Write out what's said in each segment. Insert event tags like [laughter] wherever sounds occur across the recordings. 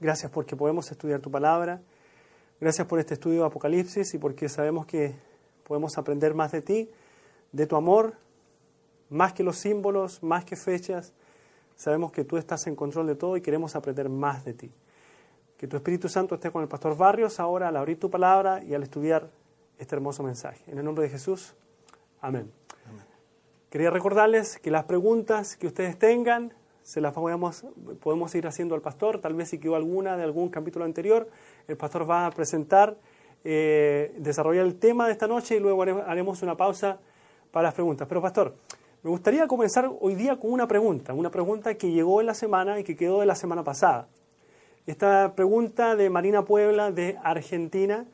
Gracias porque podemos estudiar tu palabra. Gracias por este estudio de Apocalipsis y porque sabemos que podemos aprender más de ti, de tu amor, más que los símbolos, más que fechas. Sabemos que tú estás en control de todo y queremos aprender más de ti. Que tu Espíritu Santo esté con el pastor Barrios ahora al abrir tu palabra y al estudiar este hermoso mensaje. En el nombre de Jesús, amén. Quería recordarles que las preguntas que ustedes tengan se las podemos, podemos ir haciendo al pastor. Tal vez si quedó alguna de algún capítulo anterior, el pastor va a presentar, eh, desarrollar el tema de esta noche y luego haremos una pausa para las preguntas. Pero pastor, me gustaría comenzar hoy día con una pregunta, una pregunta que llegó en la semana y que quedó de la semana pasada. Esta pregunta de Marina Puebla de Argentina,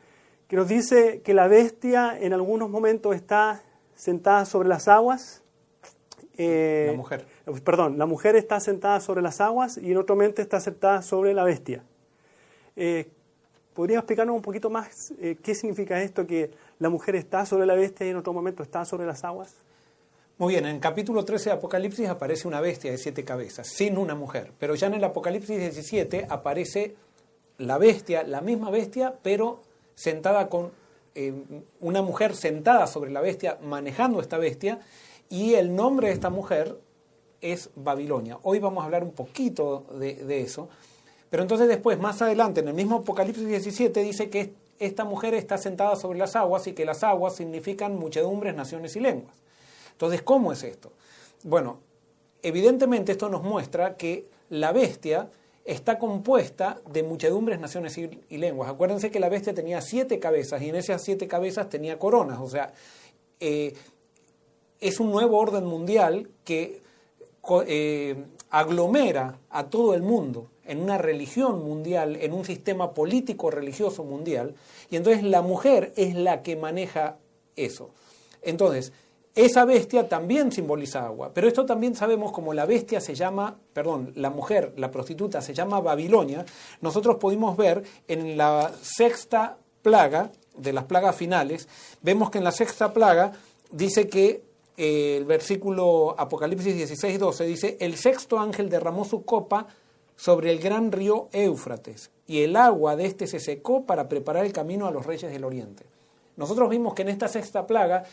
que nos dice que la bestia en algunos momentos está sentada sobre las aguas eh, la mujer. Perdón, la mujer está sentada sobre las aguas y en otro momento está sentada sobre la bestia. Eh, ¿Podría explicarnos un poquito más eh, qué significa esto que la mujer está sobre la bestia y en otro momento está sobre las aguas? Muy bien, en capítulo 13 de Apocalipsis aparece una bestia de siete cabezas, sin una mujer. Pero ya en el Apocalipsis 17 aparece la bestia, la misma bestia, pero sentada con una mujer sentada sobre la bestia, manejando esta bestia, y el nombre de esta mujer es Babilonia. Hoy vamos a hablar un poquito de, eso. Pero entonces después, más adelante, en el mismo Apocalipsis 17, dice que esta mujer está sentada sobre las aguas y que las aguas significan muchedumbres, naciones y lenguas. Entonces, ¿cómo es esto? Bueno, evidentemente esto nos muestra que la bestia está compuesta de muchedumbres, naciones y, lenguas. Acuérdense que la bestia tenía siete cabezas y en esas siete cabezas tenía coronas. O sea, eh, es un nuevo orden mundial que eh, aglomera a todo el mundo en una religión mundial, en un sistema político religioso mundial, y entonces la mujer es la que maneja eso. Entonces, esa bestia también simboliza agua, pero esto también sabemos como la bestia se llama, perdón, la mujer, la prostituta se llama Babilonia, nosotros pudimos ver en la sexta plaga, de las plagas finales, vemos que en la sexta plaga dice que el versículo Apocalipsis 16, 12 dice, el sexto ángel derramó su copa sobre el gran río Éufrates, y el agua de éste se secó para preparar el camino a los reyes del oriente. Nosotros vimos que en esta sexta plaga,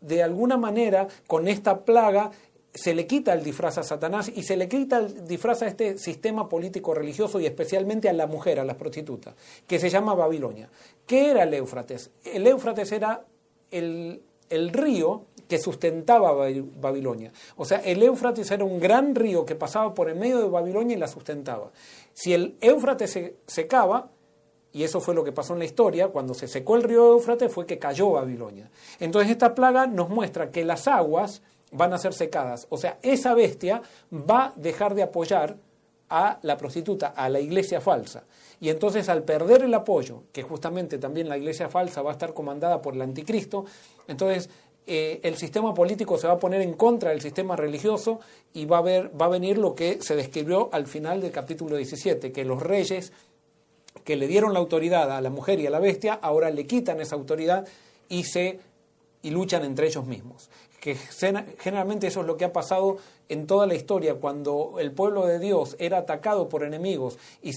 de alguna manera, con esta plaga se le quita el disfraz a Satanás y se le quita el disfraz a este sistema político religioso y especialmente a la mujer, a las prostitutas, que se llama Babilonia. ¿Qué era el Éufrates? El Éufrates era el, el río que sustentaba Babilonia. O sea, el Éufrates era un gran río que pasaba por el medio de Babilonia y la sustentaba. Si el Éufrates se secaba, y eso fue lo que pasó en la historia, cuando se secó el río Éufrates fue que cayó Babilonia. Entonces esta plaga nos muestra que las aguas van a ser secadas. O sea, esa bestia va a dejar de apoyar a la prostituta, a la iglesia falsa. Y entonces al perder el apoyo, que justamente también la iglesia falsa va a estar comandada por el anticristo, entonces eh, el sistema político se va a poner en contra del sistema religioso y va a, ver, va a venir lo que se describió al final del capítulo 17, que los reyes que le dieron la autoridad a la mujer y a la bestia, ahora le quitan esa autoridad y se y luchan entre ellos mismos. Que generalmente eso es lo que ha pasado en toda la historia, cuando el pueblo de Dios era atacado por enemigos y,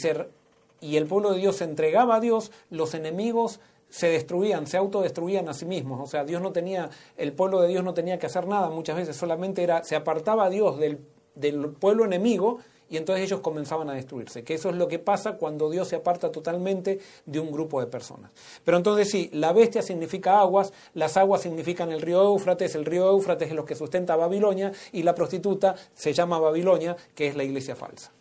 y el pueblo de Dios se entregaba a Dios, los enemigos se destruían, se autodestruían a sí mismos. O sea, Dios no tenía, el pueblo de Dios no tenía que hacer nada, muchas veces solamente era, se apartaba a Dios del, del pueblo enemigo y entonces ellos comenzaban a destruirse, que eso es lo que pasa cuando Dios se aparta totalmente de un grupo de personas. Pero entonces sí, la bestia significa aguas, las aguas significan el río Éufrates, el río Éufrates es lo que sustenta Babilonia y la prostituta se llama Babilonia, que es la iglesia falsa.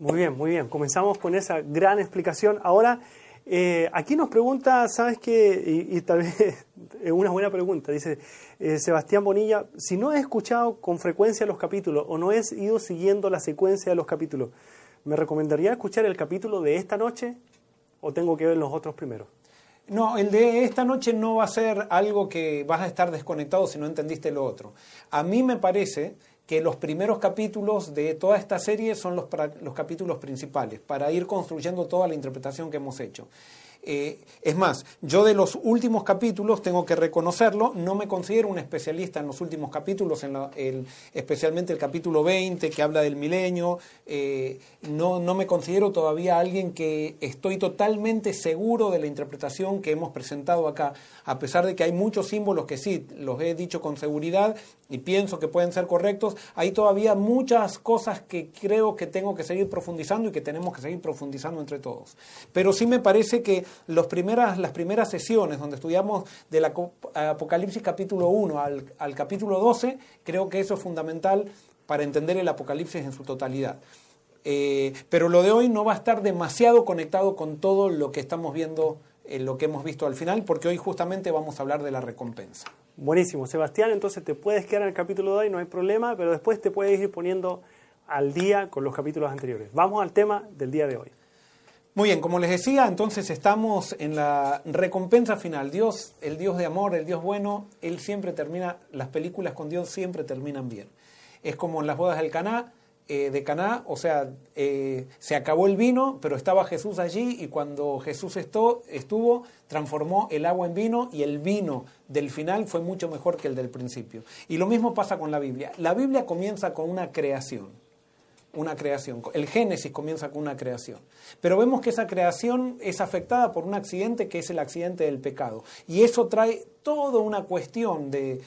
Muy bien, muy bien. Comenzamos con esa gran explicación. Ahora eh, aquí nos pregunta, ¿sabes qué? Y, tal vez [laughs] es una buena pregunta. Dice eh, Sebastián Bonilla, si no he escuchado con frecuencia los capítulos o no he ido siguiendo la secuencia de los capítulos, ¿me recomendaría escuchar el capítulo de esta noche o tengo que ver los otros primero? No, el de esta noche no va a ser algo que vas a estar desconectado si no entendiste lo otro. A mí me parece que los primeros capítulos de toda esta serie son los, los capítulos principales, para ir construyendo toda la interpretación que hemos hecho. Eh, es más, yo de los últimos capítulos, tengo que reconocerlo, no me considero un especialista en los últimos capítulos, en el, especialmente el capítulo 20 que habla del milenio. Eh, no, no me considero todavía alguien que estoy totalmente seguro de la interpretación que hemos presentado acá, a pesar de que hay muchos símbolos que sí, los he dicho con seguridad y pienso que pueden ser correctos, hay todavía muchas cosas que creo que tengo que seguir profundizando y que tenemos que seguir profundizando entre todos. Pero sí me parece que primeras, las primeras sesiones donde estudiamos del Apocalipsis capítulo 1 al, capítulo 12, creo que eso es fundamental para entender el Apocalipsis en su totalidad. Eh, pero lo de hoy no va a estar demasiado conectado con todo lo que estamos viendo, en lo que hemos visto al final, porque hoy justamente vamos a hablar de la recompensa. Buenísimo, Sebastián, entonces te puedes quedar en el capítulo de hoy, no hay problema, pero después te puedes ir poniendo al día con los capítulos anteriores. Vamos al tema del día de hoy. Muy bien, como les decía, entonces estamos en la recompensa final. Dios, el Dios de amor, el Dios bueno, Él siempre termina, las películas con Dios siempre terminan bien. Es como en las bodas del Caná, eh, de Caná, o sea, eh, se acabó el vino, pero estaba Jesús allí y cuando Jesús estuvo, estuvo, transformó el agua en vino y el vino del final fue mucho mejor que el del principio. Y lo mismo pasa con la Biblia. La Biblia comienza con una creación una creación. El Génesis comienza con una creación. Pero vemos que esa creación es afectada por un accidente que es el accidente del pecado. Y eso trae toda una cuestión de,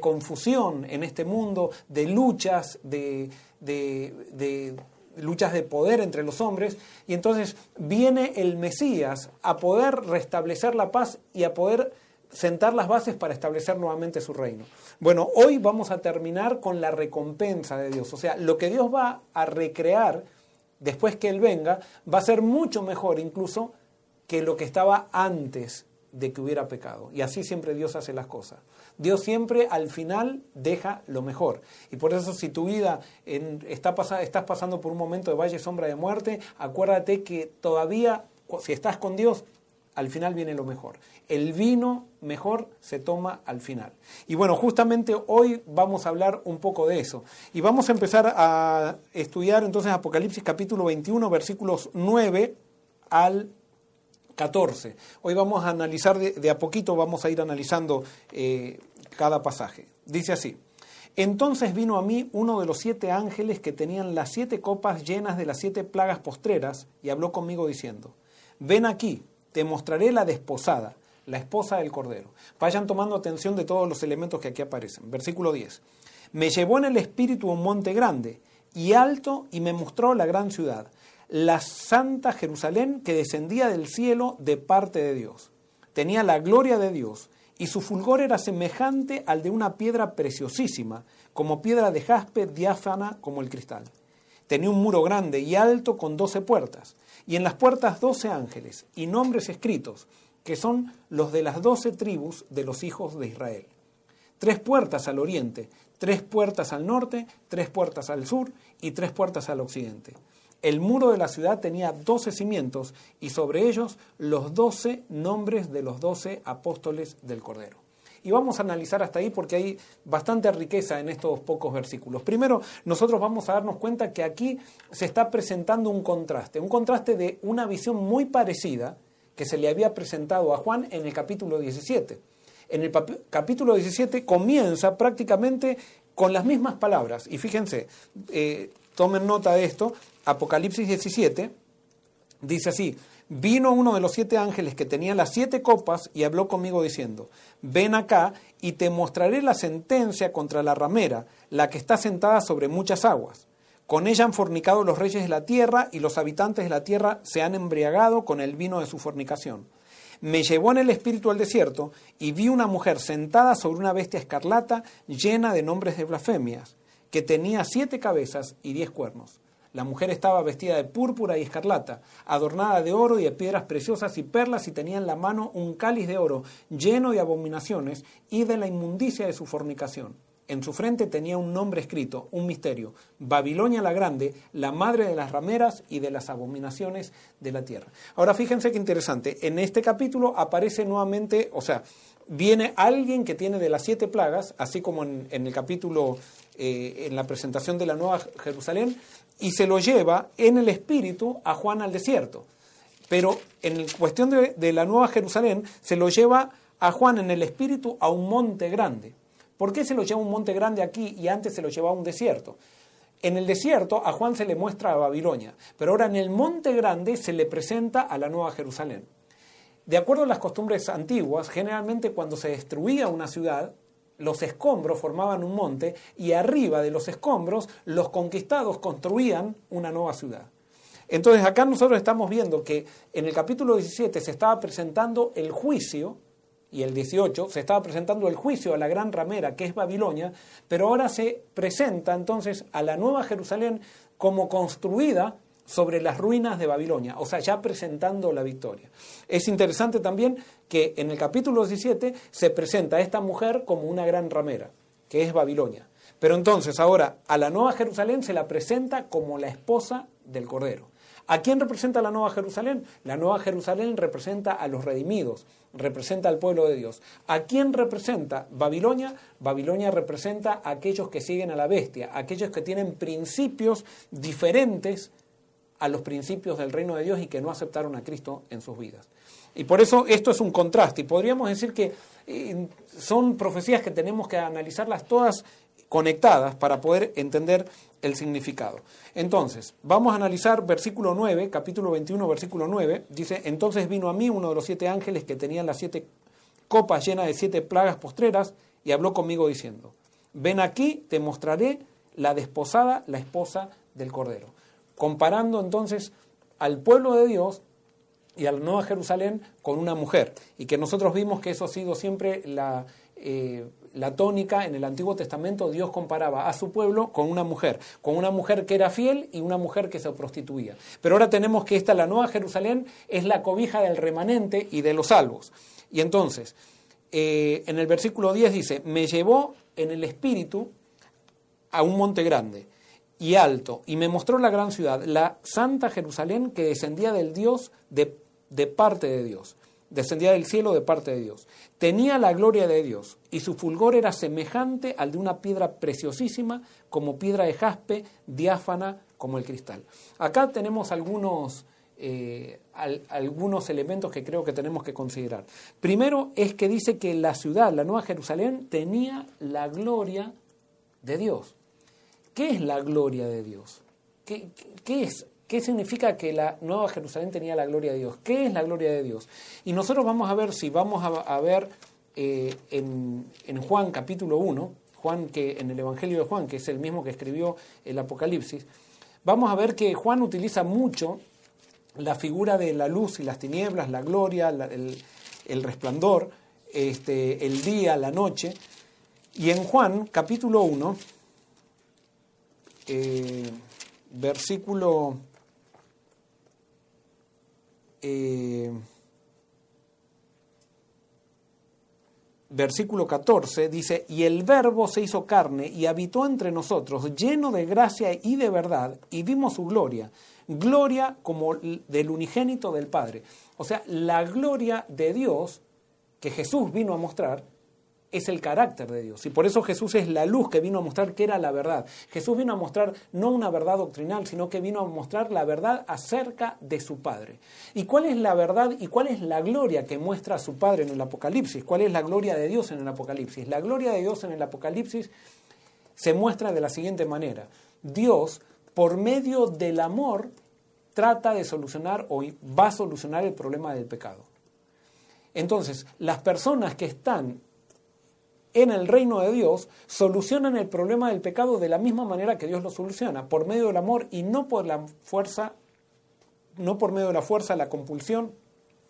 confusión en este mundo, de luchas, de, de luchas de poder entre los hombres. Y entonces viene el Mesías a poder restablecer la paz y a poder sentar las bases para establecer nuevamente su reino. Bueno, hoy vamos a terminar con la recompensa de Dios. O sea, lo que Dios va a recrear después que Él venga va a ser mucho mejor incluso que lo que estaba antes de que hubiera pecado. Y así siempre Dios hace las cosas. Dios siempre al final deja lo mejor. Y por eso si tu vida está estás pasando por un momento de valle sombra de muerte, acuérdate que todavía, si estás con Dios, al final viene lo mejor. El vino mejor se toma al final. Y bueno, justamente hoy vamos a hablar un poco de eso. Y vamos a empezar a estudiar entonces Apocalipsis capítulo 21, versículos 9 al 14. Hoy vamos a analizar de, a poquito, vamos a ir analizando eh, cada pasaje. Dice así. Entonces vino a mí uno de los siete ángeles que tenían las siete copas llenas de las siete plagas postreras y habló conmigo diciendo, ven aquí te mostraré la desposada, la esposa del Cordero. Vayan tomando atención de todos los elementos que aquí aparecen. Versículo 10. Me llevó en el espíritu un monte grande y alto y me mostró la gran ciudad, la santa Jerusalén que descendía del cielo de parte de Dios. Tenía la gloria de Dios y su fulgor era semejante al de una piedra preciosísima, como piedra de jaspe diáfana como el cristal. Tenía un muro grande y alto con doce puertas y en las puertas doce ángeles y nombres escritos, que son los de las doce tribus de los hijos de Israel. Tres puertas al oriente, tres puertas al norte, tres puertas al sur y tres puertas al occidente. El muro de la ciudad tenía doce cimientos y sobre ellos los doce nombres de los doce apóstoles del Cordero. Y vamos a analizar hasta ahí porque hay bastante riqueza en estos pocos versículos. Primero, nosotros vamos a darnos cuenta que aquí se está presentando un contraste, un contraste de una visión muy parecida que se le había presentado a Juan en el capítulo 17. En el capítulo 17 comienza prácticamente con las mismas palabras. Y fíjense, eh, tomen nota de esto, Apocalipsis 17 dice así, vino uno de los siete ángeles que tenía las siete copas y habló conmigo diciendo, ven acá y te mostraré la sentencia contra la ramera, la que está sentada sobre muchas aguas. Con ella han fornicado los reyes de la tierra y los habitantes de la tierra se han embriagado con el vino de su fornicación. Me llevó en el espíritu al desierto y vi una mujer sentada sobre una bestia escarlata llena de nombres de blasfemias, que tenía siete cabezas y diez cuernos la mujer estaba vestida de púrpura y escarlata, adornada de oro y de piedras preciosas y perlas y tenía en la mano un cáliz de oro lleno de abominaciones y de la inmundicia de su fornicación. En su frente tenía un nombre escrito, un misterio, Babilonia la Grande, la madre de las rameras y de las abominaciones de la tierra. Ahora fíjense qué interesante, en este capítulo aparece nuevamente, o sea, viene alguien que tiene de las siete plagas, así como en, el capítulo, eh, en la presentación de la Nueva Jerusalén, y se lo lleva en el espíritu a Juan al desierto. pero en cuestión de, de la Nueva Jerusalén se lo lleva a Juan en el espíritu a un monte grande. ¿Por qué se lo lleva un monte grande aquí y antes se lo lleva a un desierto? En el desierto a Juan se le muestra a Babilonia, pero ahora en el monte grande se le presenta a la Nueva Jerusalén. De acuerdo a las costumbres antiguas, generalmente cuando se destruía una ciudad, los escombros formaban un monte y arriba de los escombros los conquistados construían una nueva ciudad. Entonces acá nosotros estamos viendo que en el capítulo 17 se estaba presentando el juicio y el 18 se estaba presentando el juicio a la gran ramera que es Babilonia, pero ahora se presenta entonces a la nueva Jerusalén como construida sobre las ruinas de Babilonia, o sea, ya presentando la victoria. Es interesante también que en el capítulo 17 se presenta a esta mujer como una gran ramera, que es Babilonia. Pero entonces ahora a la Nueva Jerusalén se la presenta como la esposa del Cordero. ¿A quién representa la Nueva Jerusalén? La Nueva Jerusalén representa a los redimidos, representa al pueblo de Dios. ¿A quién representa Babilonia? Babilonia representa a aquellos que siguen a la bestia, aquellos que tienen principios diferentes a los principios del reino de Dios y que no aceptaron a Cristo en sus vidas. Y por eso esto es un contraste. Y podríamos decir que eh, son profecías que tenemos que analizarlas todas conectadas para poder entender el significado. Entonces, vamos a analizar versículo 9, capítulo 21, versículo 9. Dice, entonces vino a mí uno de los siete ángeles que tenían las siete copas llenas de siete plagas postreras y habló conmigo diciendo, ven aquí, te mostraré la desposada, la esposa del Cordero comparando entonces al pueblo de Dios y a la Nueva Jerusalén con una mujer. Y que nosotros vimos que eso ha sido siempre la, eh, la tónica en el Antiguo Testamento. Dios comparaba a su pueblo con una mujer, con una mujer que era fiel y una mujer que se prostituía. Pero ahora tenemos que esta, la Nueva Jerusalén, es la cobija del remanente y de los salvos. Y entonces, eh, en el versículo 10 dice, me llevó en el espíritu a un monte grande y alto, y me mostró la gran ciudad, la santa Jerusalén que descendía del Dios de, de parte de Dios, descendía del cielo de parte de Dios. Tenía la gloria de Dios, y su fulgor era semejante al de una piedra preciosísima, como piedra de jaspe, diáfana como el cristal. Acá tenemos algunos, eh, algunos elementos que creo que tenemos que considerar. Primero es que dice que la ciudad, la Nueva Jerusalén, tenía la gloria de Dios. ¿Qué es la gloria de Dios? ¿Qué, es? ¿Qué significa que la Nueva Jerusalén tenía la gloria de Dios? ¿Qué es la gloria de Dios? Y nosotros vamos a ver si vamos a, ver eh, en, Juan capítulo 1, Juan que en el Evangelio de Juan, que es el mismo que escribió el Apocalipsis, vamos a ver que Juan utiliza mucho la figura de la luz y las tinieblas, la gloria, el, resplandor, este, el día, la noche. Y en Juan capítulo 1, eh, versículo eh, versículo 14 dice, y el verbo se hizo carne y habitó entre nosotros, lleno de gracia y de verdad, y vimos su gloria, gloria como del unigénito del Padre. O sea, la gloria de Dios que Jesús vino a mostrar es el carácter de Dios. Y por eso Jesús es la luz que vino a mostrar que era la verdad. Jesús vino a mostrar no una verdad doctrinal, sino que vino a mostrar la verdad acerca de su Padre. ¿Y cuál es la verdad y cuál es la gloria que muestra a su Padre en el Apocalipsis? ¿Cuál es la gloria de Dios en el Apocalipsis? La gloria de Dios en el Apocalipsis se muestra de la siguiente manera. Dios, por medio del amor, trata de solucionar o va a solucionar el problema del pecado. Entonces, las personas que están en el reino de Dios solucionan el problema del pecado de la misma manera que Dios lo soluciona, por medio del amor y no por la fuerza, no por medio de la fuerza, la compulsión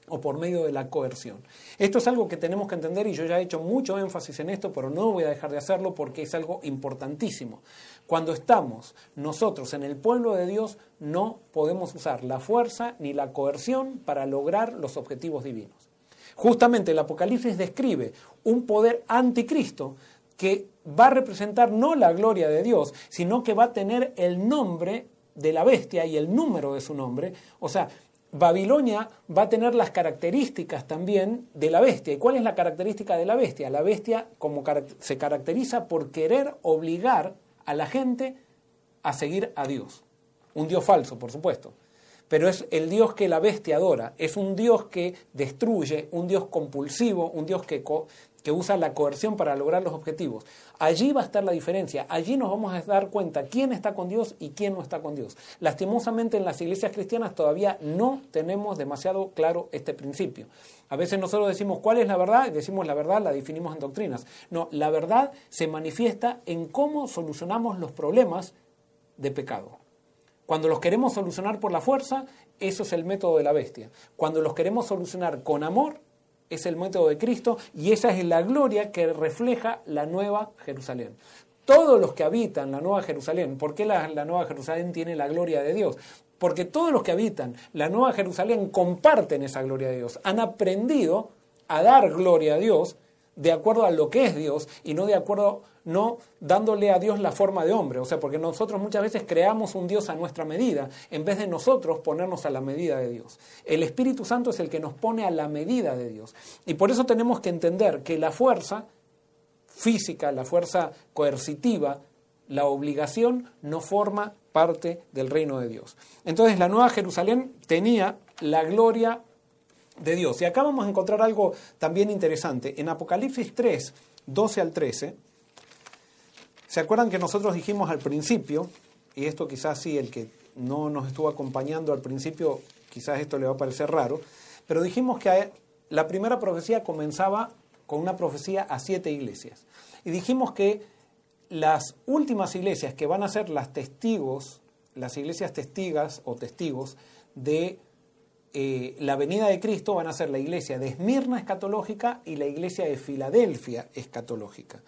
o por medio de la coerción. Esto es algo que tenemos que entender y yo ya he hecho mucho énfasis en esto, pero no voy a dejar de hacerlo porque es algo importantísimo. Cuando estamos nosotros en el pueblo de Dios, no podemos usar la fuerza ni la coerción para lograr los objetivos divinos. Justamente el Apocalipsis describe un poder anticristo que va a representar no la gloria de Dios, sino que va a tener el nombre de la bestia y el número de su nombre. O sea, Babilonia va a tener las características también de la bestia. ¿Y cuál es la característica de la bestia? La bestia como se caracteriza por querer obligar a la gente a seguir a Dios. Un Dios falso, por supuesto. Pero es el Dios que la bestia adora, es un Dios que destruye, un Dios compulsivo, un Dios que, que usa la coerción para lograr los objetivos. Allí va a estar la diferencia, allí nos vamos a dar cuenta quién está con Dios y quién no está con Dios. Lastimosamente en las iglesias cristianas todavía no tenemos demasiado claro este principio. A veces nosotros decimos cuál es la verdad y decimos la verdad, la definimos en doctrinas. No, la verdad se manifiesta en cómo solucionamos los problemas de pecado. Cuando los queremos solucionar por la fuerza, eso es el método de la bestia. Cuando los queremos solucionar con amor, es el método de Cristo y esa es la gloria que refleja la nueva Jerusalén. Todos los que habitan la nueva Jerusalén, ¿por qué la, la nueva Jerusalén tiene la gloria de Dios? Porque todos los que habitan la nueva Jerusalén comparten esa gloria de Dios, han aprendido a dar gloria a Dios de acuerdo a lo que es Dios y no de acuerdo no dándole a Dios la forma de hombre, o sea, porque nosotros muchas veces creamos un Dios a nuestra medida, en vez de nosotros ponernos a la medida de Dios. El Espíritu Santo es el que nos pone a la medida de Dios. Y por eso tenemos que entender que la fuerza física, la fuerza coercitiva, la obligación no forma parte del reino de Dios. Entonces la Nueva Jerusalén tenía la gloria de Dios. Y acá vamos a encontrar algo también interesante. En Apocalipsis 3, 12 al 13, ¿Se acuerdan que nosotros dijimos al principio, y esto quizás sí, el que no nos estuvo acompañando al principio, quizás esto le va a parecer raro, pero dijimos que la primera profecía comenzaba con una profecía a siete iglesias. Y dijimos que las últimas iglesias que van a ser las testigos, las iglesias testigas o testigos de eh, la venida de Cristo van a ser la iglesia de Esmirna escatológica y la iglesia de Filadelfia escatológica.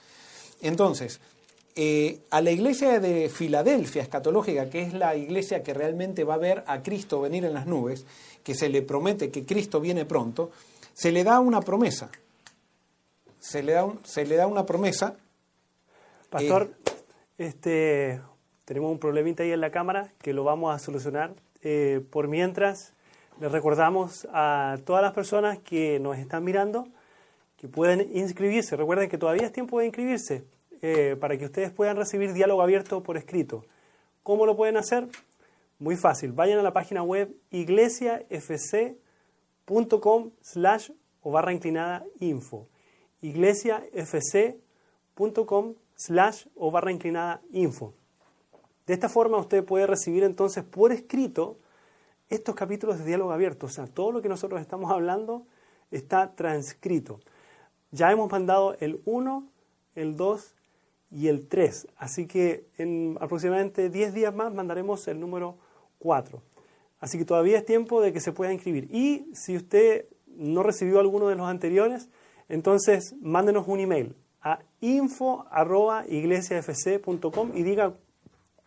Entonces, eh, a la iglesia de Filadelfia escatológica, que es la iglesia que realmente va a ver a Cristo venir en las nubes, que se le promete que Cristo viene pronto, se le da una promesa. Se le da, se le da una promesa. Pastor, eh, este, tenemos un problemita ahí en la cámara que lo vamos a solucionar. Por mientras, les recordamos a todas las personas que nos están mirando que pueden inscribirse. Recuerden que todavía es tiempo de inscribirse. Eh, para que ustedes puedan recibir diálogo abierto por escrito. ¿Cómo lo pueden hacer? Muy fácil. Vayan a la página web iglesiafc.com slash o barra inclinada info. iglesiafc.com slash o barra inclinada info. De esta forma usted puede recibir entonces por escrito estos capítulos de diálogo abierto. O sea, todo lo que nosotros estamos hablando está transcrito. Ya hemos mandado el 1, el 2 y el 3. Así que en aproximadamente 10 días más mandaremos el número 4. Así que todavía es tiempo de que se pueda inscribir. Y si usted no recibió alguno de los anteriores, entonces mándenos un email a info.iglesiafc.com y diga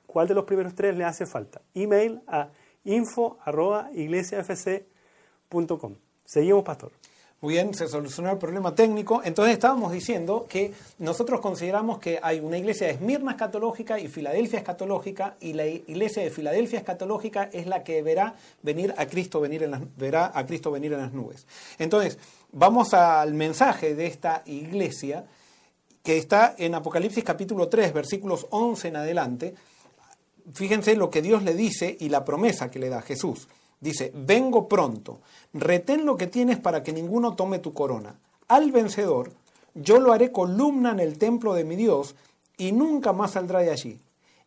cuál de los primeros tres le hace falta. Email a info.iglesiafc.com. Seguimos, pastor. Muy bien, se solucionó el problema técnico. Entonces estábamos diciendo que nosotros consideramos que hay una iglesia de Esmirna escatológica y Filadelfia escatológica, y la iglesia de Filadelfia escatológica es la que verá venir a Cristo venir en las, verá a Cristo venir en las nubes. Entonces, vamos al mensaje de esta iglesia que está en Apocalipsis capítulo 3, versículos 11 en adelante. Fíjense lo que Dios le dice y la promesa que le da Jesús. Dice, vengo pronto, retén lo que tienes para que ninguno tome tu corona. Al vencedor, yo lo haré columna en el templo de mi Dios y nunca más saldrá de allí.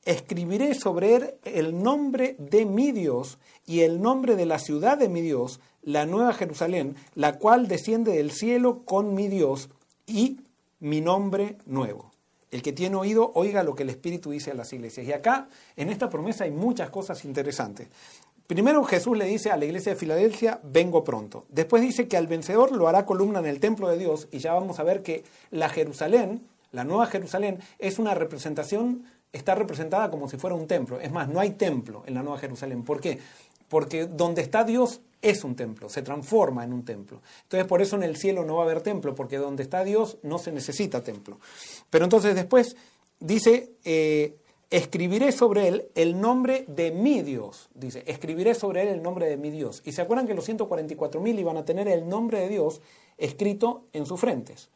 Escribiré sobre él el nombre de mi Dios y el nombre de la ciudad de mi Dios, la nueva Jerusalén, la cual desciende del cielo con mi Dios y mi nombre nuevo. El que tiene oído, oiga lo que el Espíritu dice a las iglesias. Y acá, en esta promesa, hay muchas cosas interesantes. Primero Jesús le dice a la iglesia de Filadelfia, vengo pronto. Después dice que al vencedor lo hará columna en el templo de Dios y ya vamos a ver que la Jerusalén, la nueva Jerusalén, es una representación, está representada como si fuera un templo. Es más, no hay templo en la nueva Jerusalén. ¿Por qué? Porque donde está Dios es un templo, se transforma en un templo. Entonces por eso en el cielo no va a haber templo, porque donde está Dios no se necesita templo. Pero entonces después dice... Eh, escribiré sobre él el nombre de mi Dios. Dice, escribiré sobre él el nombre de mi Dios. Y se acuerdan que los 144.000 iban a tener el nombre de Dios escrito en sus frentes.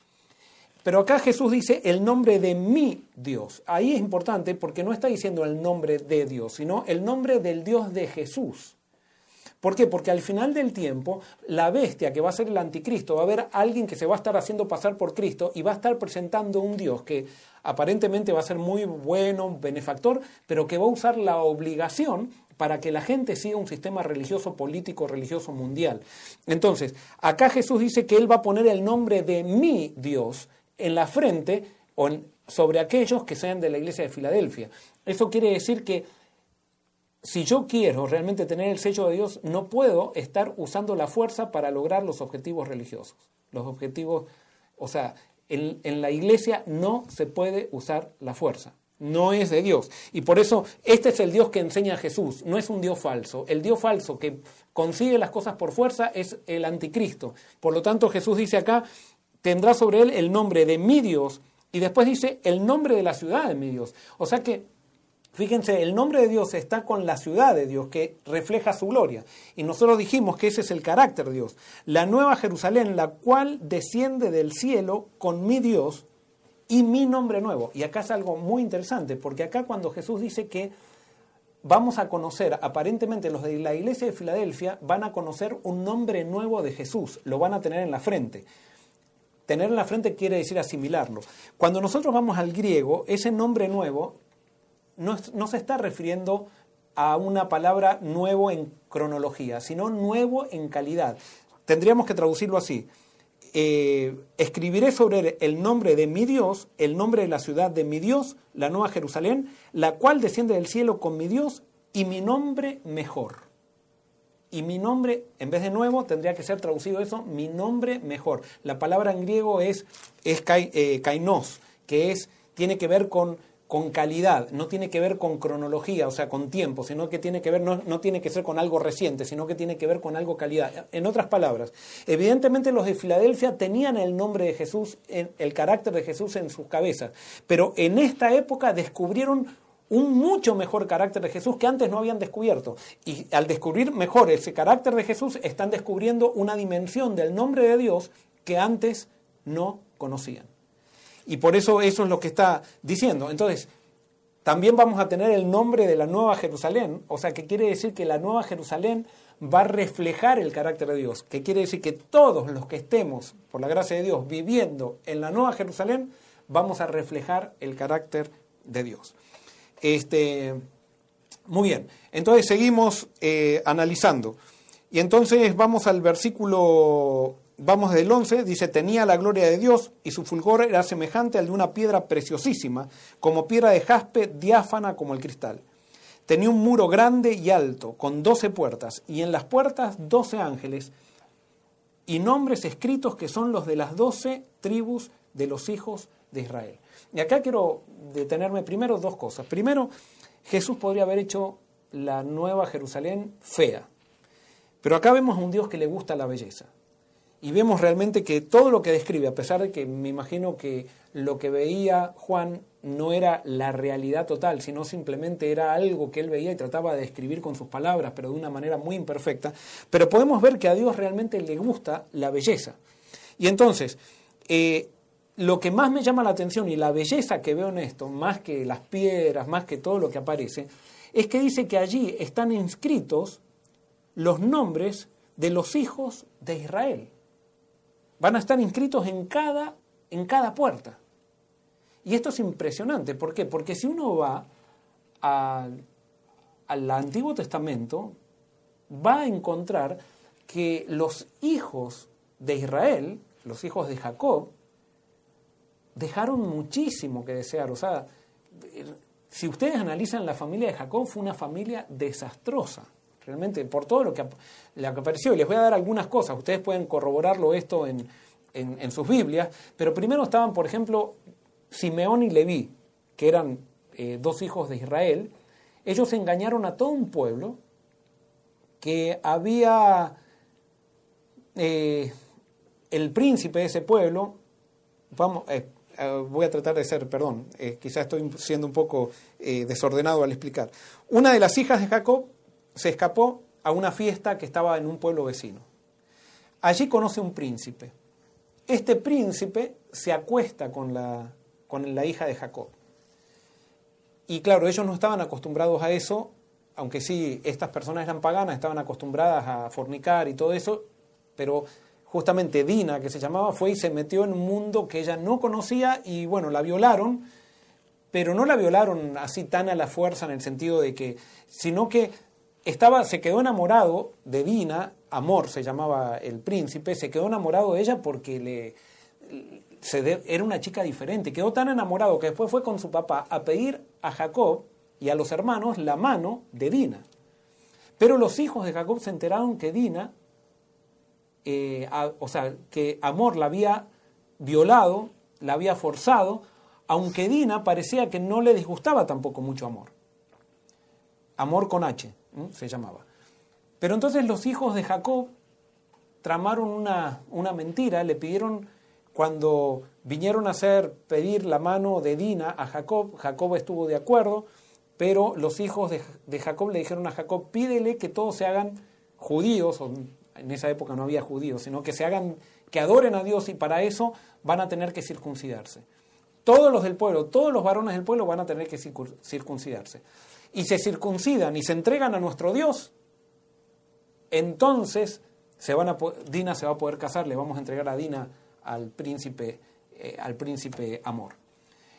Pero acá Jesús dice el nombre de mi Dios. Ahí es importante porque no está diciendo el nombre de Dios, sino el nombre del Dios de Jesús. ¿Por qué? Porque al final del tiempo, la bestia que va a ser el anticristo, va a haber alguien que se va a estar haciendo pasar por Cristo y va a estar presentando un Dios que aparentemente va a ser muy bueno, benefactor, pero que va a usar la obligación para que la gente siga un sistema religioso, político, religioso mundial. Entonces, acá Jesús dice que Él va a poner el nombre de mi Dios en la frente o sobre aquellos que sean de la iglesia de Filadelfia. Eso quiere decir que si yo quiero realmente tener el sello de Dios, no puedo estar usando la fuerza para lograr los objetivos religiosos. Los objetivos, o sea, en, en la iglesia no se puede usar la fuerza no es de Dios. Y por eso este es el Dios que enseña Jesús, no es un Dios falso. El Dios falso que consigue las cosas por fuerza es el anticristo. Por lo tanto, Jesús dice acá, tendrá sobre él el nombre de mi Dios y después dice el nombre de la ciudad de mi Dios. O sea que, fíjense, el nombre de Dios está con la ciudad de Dios que refleja su gloria. Y nosotros dijimos que ese es el carácter de Dios. La nueva Jerusalén, la cual desciende del cielo con mi Dios y mi nombre nuevo. Y acá es algo muy interesante, porque acá cuando Jesús dice que vamos a conocer, aparentemente los de la iglesia de Filadelfia van a conocer un nombre nuevo de Jesús, lo van a tener en la frente. Tener en la frente quiere decir asimilarlo. Cuando nosotros vamos al griego, ese nombre nuevo no, se está refiriendo a una palabra nuevo en cronología, sino nuevo en calidad. Tendríamos que traducirlo así. Eh, escribiré sobre el nombre de mi Dios, el nombre de la ciudad de mi Dios, la nueva Jerusalén, la cual desciende del cielo con mi Dios y mi nombre mejor. Y mi nombre, en vez de nuevo, tendría que ser traducido eso, mi nombre mejor. La palabra en griego es, es eh, kainos, que es, tiene que ver con con calidad, no tiene que ver con cronología, o sea, con tiempo, sino que tiene que ver, no, no, tiene que ser con algo reciente, sino que tiene que ver con algo calidad. En otras palabras, evidentemente los de Filadelfia tenían el nombre de Jesús, el carácter de Jesús en sus cabezas, pero en esta época descubrieron un mucho mejor carácter de Jesús que antes no habían descubierto. Y al descubrir mejor ese carácter de Jesús, están descubriendo una dimensión del nombre de Dios que antes no conocían. Y por eso eso es lo que está diciendo. Entonces, también vamos a tener el nombre de la Nueva Jerusalén, o sea, que quiere decir que la Nueva Jerusalén va a reflejar el carácter de Dios, que quiere decir que todos los que estemos, por la gracia de Dios, viviendo en la Nueva Jerusalén, vamos a reflejar el carácter de Dios. Este, muy bien, entonces seguimos eh, analizando. Y entonces vamos al versículo vamos del 11, dice, tenía la gloria de Dios y su fulgor era semejante al de una piedra preciosísima, como piedra de jaspe diáfana como el cristal. Tenía un muro grande y alto, con doce puertas, y en las puertas doce ángeles, y nombres escritos que son los de las doce tribus de los hijos de Israel. Y acá quiero detenerme primero dos cosas. Primero, Jesús podría haber hecho la nueva Jerusalén fea, pero acá vemos a un Dios que le gusta la belleza y vemos realmente que todo lo que describe, a pesar de que me imagino que lo que veía Juan no era la realidad total, sino simplemente era algo que él veía y trataba de describir con sus palabras, pero de una manera muy imperfecta, pero podemos ver que a Dios realmente le gusta la belleza. Y entonces, eh, lo que más me llama la atención y la belleza que veo en esto, más que las piedras, más que todo lo que aparece, es que dice que allí están inscritos los nombres de los hijos de Israel. Van a estar inscritos en cada, en cada puerta. Y esto es impresionante. ¿Por qué? Porque si uno va al Antiguo Testamento, va a encontrar que los hijos de Israel, los hijos de Jacob, dejaron muchísimo que desear. O sea, si ustedes analizan la familia de Jacob, fue una familia desastrosa realmente por todo lo que, que apareció. Y les voy a dar algunas cosas, ustedes pueden corroborarlo esto en, sus Biblias, pero primero estaban, por ejemplo, Simeón y Leví, que eran eh, dos hijos de Israel. Ellos engañaron a todo un pueblo que había eh, el príncipe de ese pueblo, vamos, eh, voy a tratar de ser, perdón, quizás estoy siendo un poco desordenado al explicar. Una de las hijas de Jacob se escapó a una fiesta que estaba en un pueblo vecino. Allí conoce un príncipe. Este príncipe se acuesta con la, con la hija de Jacob. Y claro, ellos no estaban acostumbrados a eso aunque sí, estas personas eran paganas, estaban acostumbradas a fornicar y todo eso, pero justamente Dina, que se llamaba, fue y se metió en un mundo que ella no conocía y bueno, la violaron, pero no la violaron así tan a la fuerza en el sentido de que, sino que estaba, se quedó enamorado de Dina, Amor se llamaba el príncipe, se quedó enamorado de ella porque le, era una chica diferente, quedó tan enamorado que después fue con su papá a pedir a Jacob y a los hermanos la mano de Dina. Pero los hijos de Jacob se enteraron que Dina, eh, o sea, que Amor la había violado, la había forzado, aunque Dina parecía que no le disgustaba tampoco mucho Amor. Amor con H, se llamaba. Pero entonces los hijos de Jacob tramaron una, una mentira, le pidieron, cuando vinieron a hacer pedir la mano de Dina a Jacob, Jacob estuvo de acuerdo, pero los hijos de, Jacob le dijeron a Jacob, pídele que todos se hagan judíos, o en esa época no había judíos, sino que se hagan, que adoren a Dios y para eso van a tener que circuncidarse. Todos los del pueblo, todos los varones del pueblo van a tener que circuncidarse. Y se circuncidan y se entregan a nuestro Dios, entonces se van a, Dina se va a poder casar, le vamos a entregar a Dina al príncipe, eh, al príncipe Amor.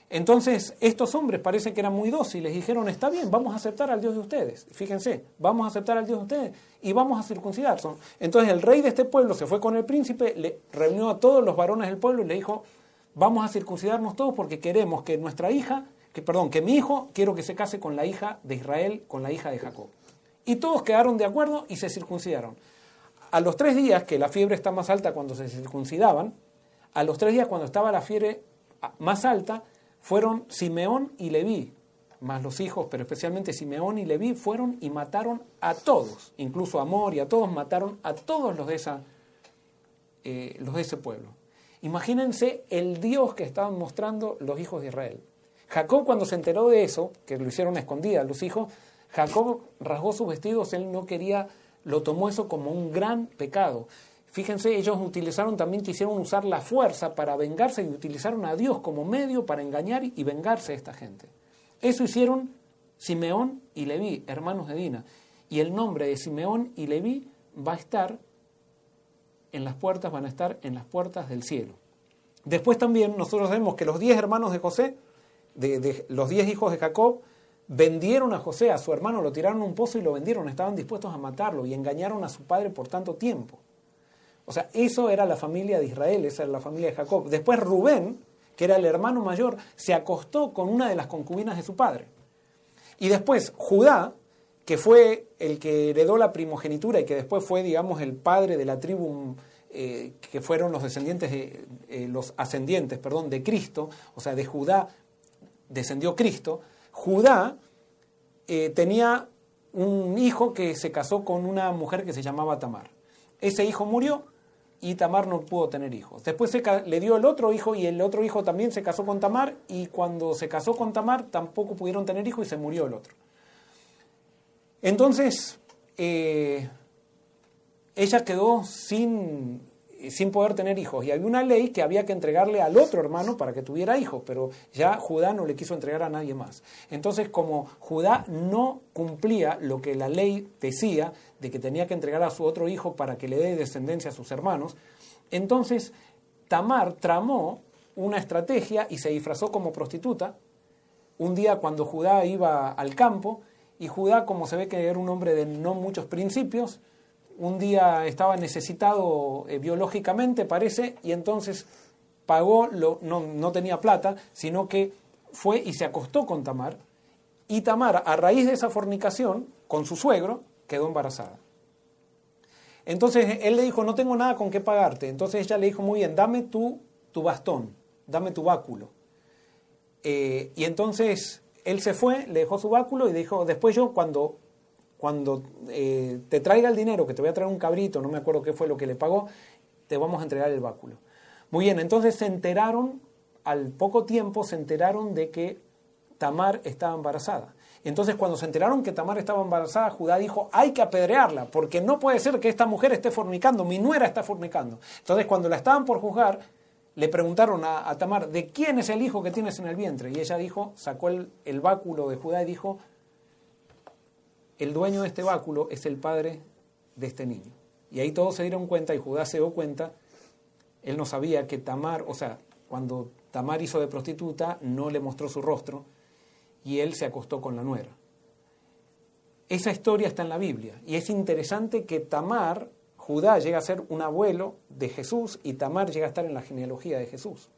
Entonces, estos hombres parece que eran muy dóciles, dijeron, está bien, vamos a aceptar al Dios de ustedes. Fíjense, vamos a aceptar al Dios de ustedes y vamos a circuncidar. Entonces el rey de este pueblo se fue con el príncipe, le reunió a todos los varones del pueblo y le dijo, vamos a circuncidarnos todos porque queremos que nuestra hija, que perdón, que mi hijo, quiero que se case con la hija de Israel, con la hija de Jacob. Y todos quedaron de acuerdo y se circuncidaron. A los tres días, que la fiebre está más alta cuando se circuncidaban, a los tres días cuando estaba la fiebre más alta, fueron Simeón y Leví, más los hijos, pero especialmente Simeón y Leví, fueron y mataron a todos, incluso a Amor y a todos, mataron a todos los de, esa, eh, los de ese pueblo. Imagínense el Dios que estaban mostrando los hijos de Israel. Jacob cuando se enteró de eso, que lo hicieron a escondidas los hijos, Jacob rasgó sus vestidos, él no quería, lo tomó eso como un gran pecado. Fíjense, ellos utilizaron también, quisieron usar la fuerza para vengarse y utilizaron a Dios como medio para engañar y vengarse a esta gente. Eso hicieron Simeón y Leví, hermanos de Dina. Y el nombre de Simeón y Leví va a estar en las puertas, van a estar en las puertas del cielo. Después también nosotros vemos que los diez hermanos de José, de los diez hijos de Jacob, vendieron a José, a su hermano, lo tiraron a un pozo y lo vendieron, estaban dispuestos a matarlo y engañaron a su padre por tanto tiempo. O sea, eso era la familia de Israel, esa era la familia de Jacob. Después Rubén, que era el hermano mayor, se acostó con una de las concubinas de su padre. Y después Judá, que fue el que heredó la primogenitura y que después fue, digamos, el padre de la tribu eh, que fueron los descendientes de, eh, los ascendientes, perdón, de Cristo, o sea, de Judá descendió Cristo, Judá eh, tenía un hijo que se casó con una mujer que se llamaba Tamar. Ese hijo murió y Tamar no pudo tener hijos. Después se, le dio el otro hijo y el otro hijo también se casó con Tamar y cuando se casó con Tamar tampoco pudieron tener hijos y se murió el otro. Entonces, eh, ella quedó sin sin poder tener hijos. Y había una ley que había que entregarle al otro hermano para que tuviera hijos, pero ya Judá no le quiso entregar a nadie más. Entonces, como Judá no cumplía lo que la ley decía de que tenía que entregar a su otro hijo para que le dé descendencia a sus hermanos, entonces Tamar tramó una estrategia y se disfrazó como prostituta. Un día cuando Judá iba al campo, y Judá, como se ve que era un hombre de no muchos principios, un día estaba necesitado eh, biológicamente, parece, y entonces pagó, lo, no, no, tenía plata, sino que fue y se acostó con Tamar, y Tamar, a raíz de esa fornicación con su suegro, quedó embarazada. Entonces él le dijo, no tengo nada con qué pagarte. Entonces ella le dijo, muy bien, dame tu, tu bastón, dame tu báculo. Eh, y entonces él se fue, le dejó su báculo y dijo, después yo cuando cuando eh, te traiga el dinero, que te voy a traer un cabrito, no me acuerdo qué fue lo que le pagó, te vamos a entregar el báculo. Muy bien, entonces se enteraron, al poco tiempo se enteraron de que Tamar estaba embarazada. Entonces cuando se enteraron que Tamar estaba embarazada, Judá dijo, hay que apedrearla, porque no puede ser que esta mujer esté fornicando, mi nuera está fornicando. Entonces cuando la estaban por juzgar, le preguntaron a, Tamar, ¿de quién es el hijo que tienes en el vientre? Y ella dijo, sacó el, el báculo de Judá y dijo, el dueño de este báculo es el padre de este niño. Y ahí todos se dieron cuenta y Judá se dio cuenta, él no sabía que Tamar, o sea, cuando Tamar hizo de prostituta, no le mostró su rostro y él se acostó con la nuera. Esa historia está en la Biblia y es interesante que Tamar, Judá llega a ser un abuelo de Jesús y Tamar llega a estar en la genealogía de Jesús.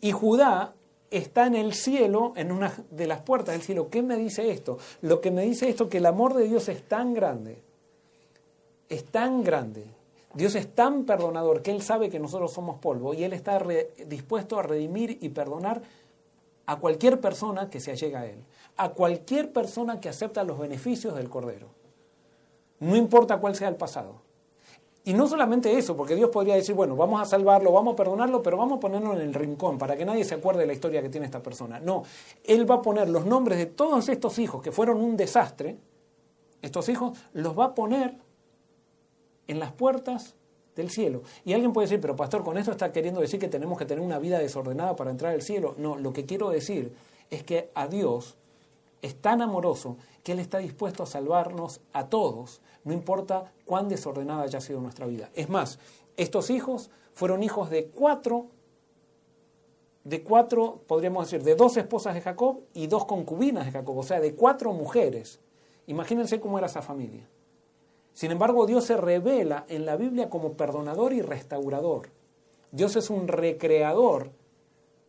Y Judá está en el cielo, en una de las puertas del cielo. ¿Qué me dice esto? Lo que me dice esto que el amor de Dios es tan grande, es tan grande, Dios es tan perdonador que Él sabe que nosotros somos polvo y Él está dispuesto a redimir y perdonar a cualquier persona que se allega a Él, a cualquier persona que acepta los beneficios del Cordero. No importa cuál sea el pasado. Y no solamente eso, porque Dios podría decir, bueno, vamos a salvarlo, vamos a perdonarlo, pero vamos a ponerlo en el rincón para que nadie se acuerde de la historia que tiene esta persona. No, Él va a poner los nombres de todos estos hijos que fueron un desastre, estos hijos los va a poner en las puertas del cielo. Y alguien puede decir, pero pastor, con esto está queriendo decir que tenemos que tener una vida desordenada para entrar al cielo. No, lo que quiero decir es que a Dios es tan amoroso que Él está dispuesto a salvarnos a todos, no importa cuán desordenada haya sido nuestra vida. Es más, estos hijos fueron hijos de cuatro, de cuatro, podríamos decir, de dos esposas de Jacob y dos concubinas de Jacob, o sea, de cuatro mujeres. Imagínense cómo era esa familia. Sin embargo, Dios se revela en la Biblia como perdonador y restaurador. Dios es un recreador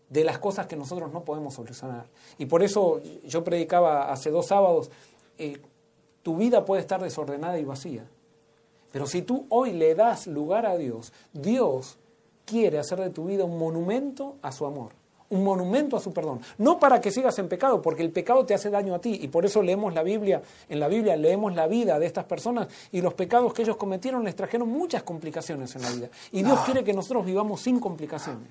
de las cosas que nosotros no podemos solucionar. Y por eso yo predicaba hace dos sábados, eh, tu vida puede estar desordenada y vacía. Pero si tú hoy le das lugar a Dios, Dios quiere hacer de tu vida un monumento a su amor un monumento a su perdón. No para que sigas en pecado, porque el pecado te hace daño a ti. Y por eso leemos la Biblia, en la Biblia leemos la vida de estas personas y los pecados que ellos cometieron les trajeron muchas complicaciones en la vida. Y Dios quiere que nosotros vivamos sin complicaciones.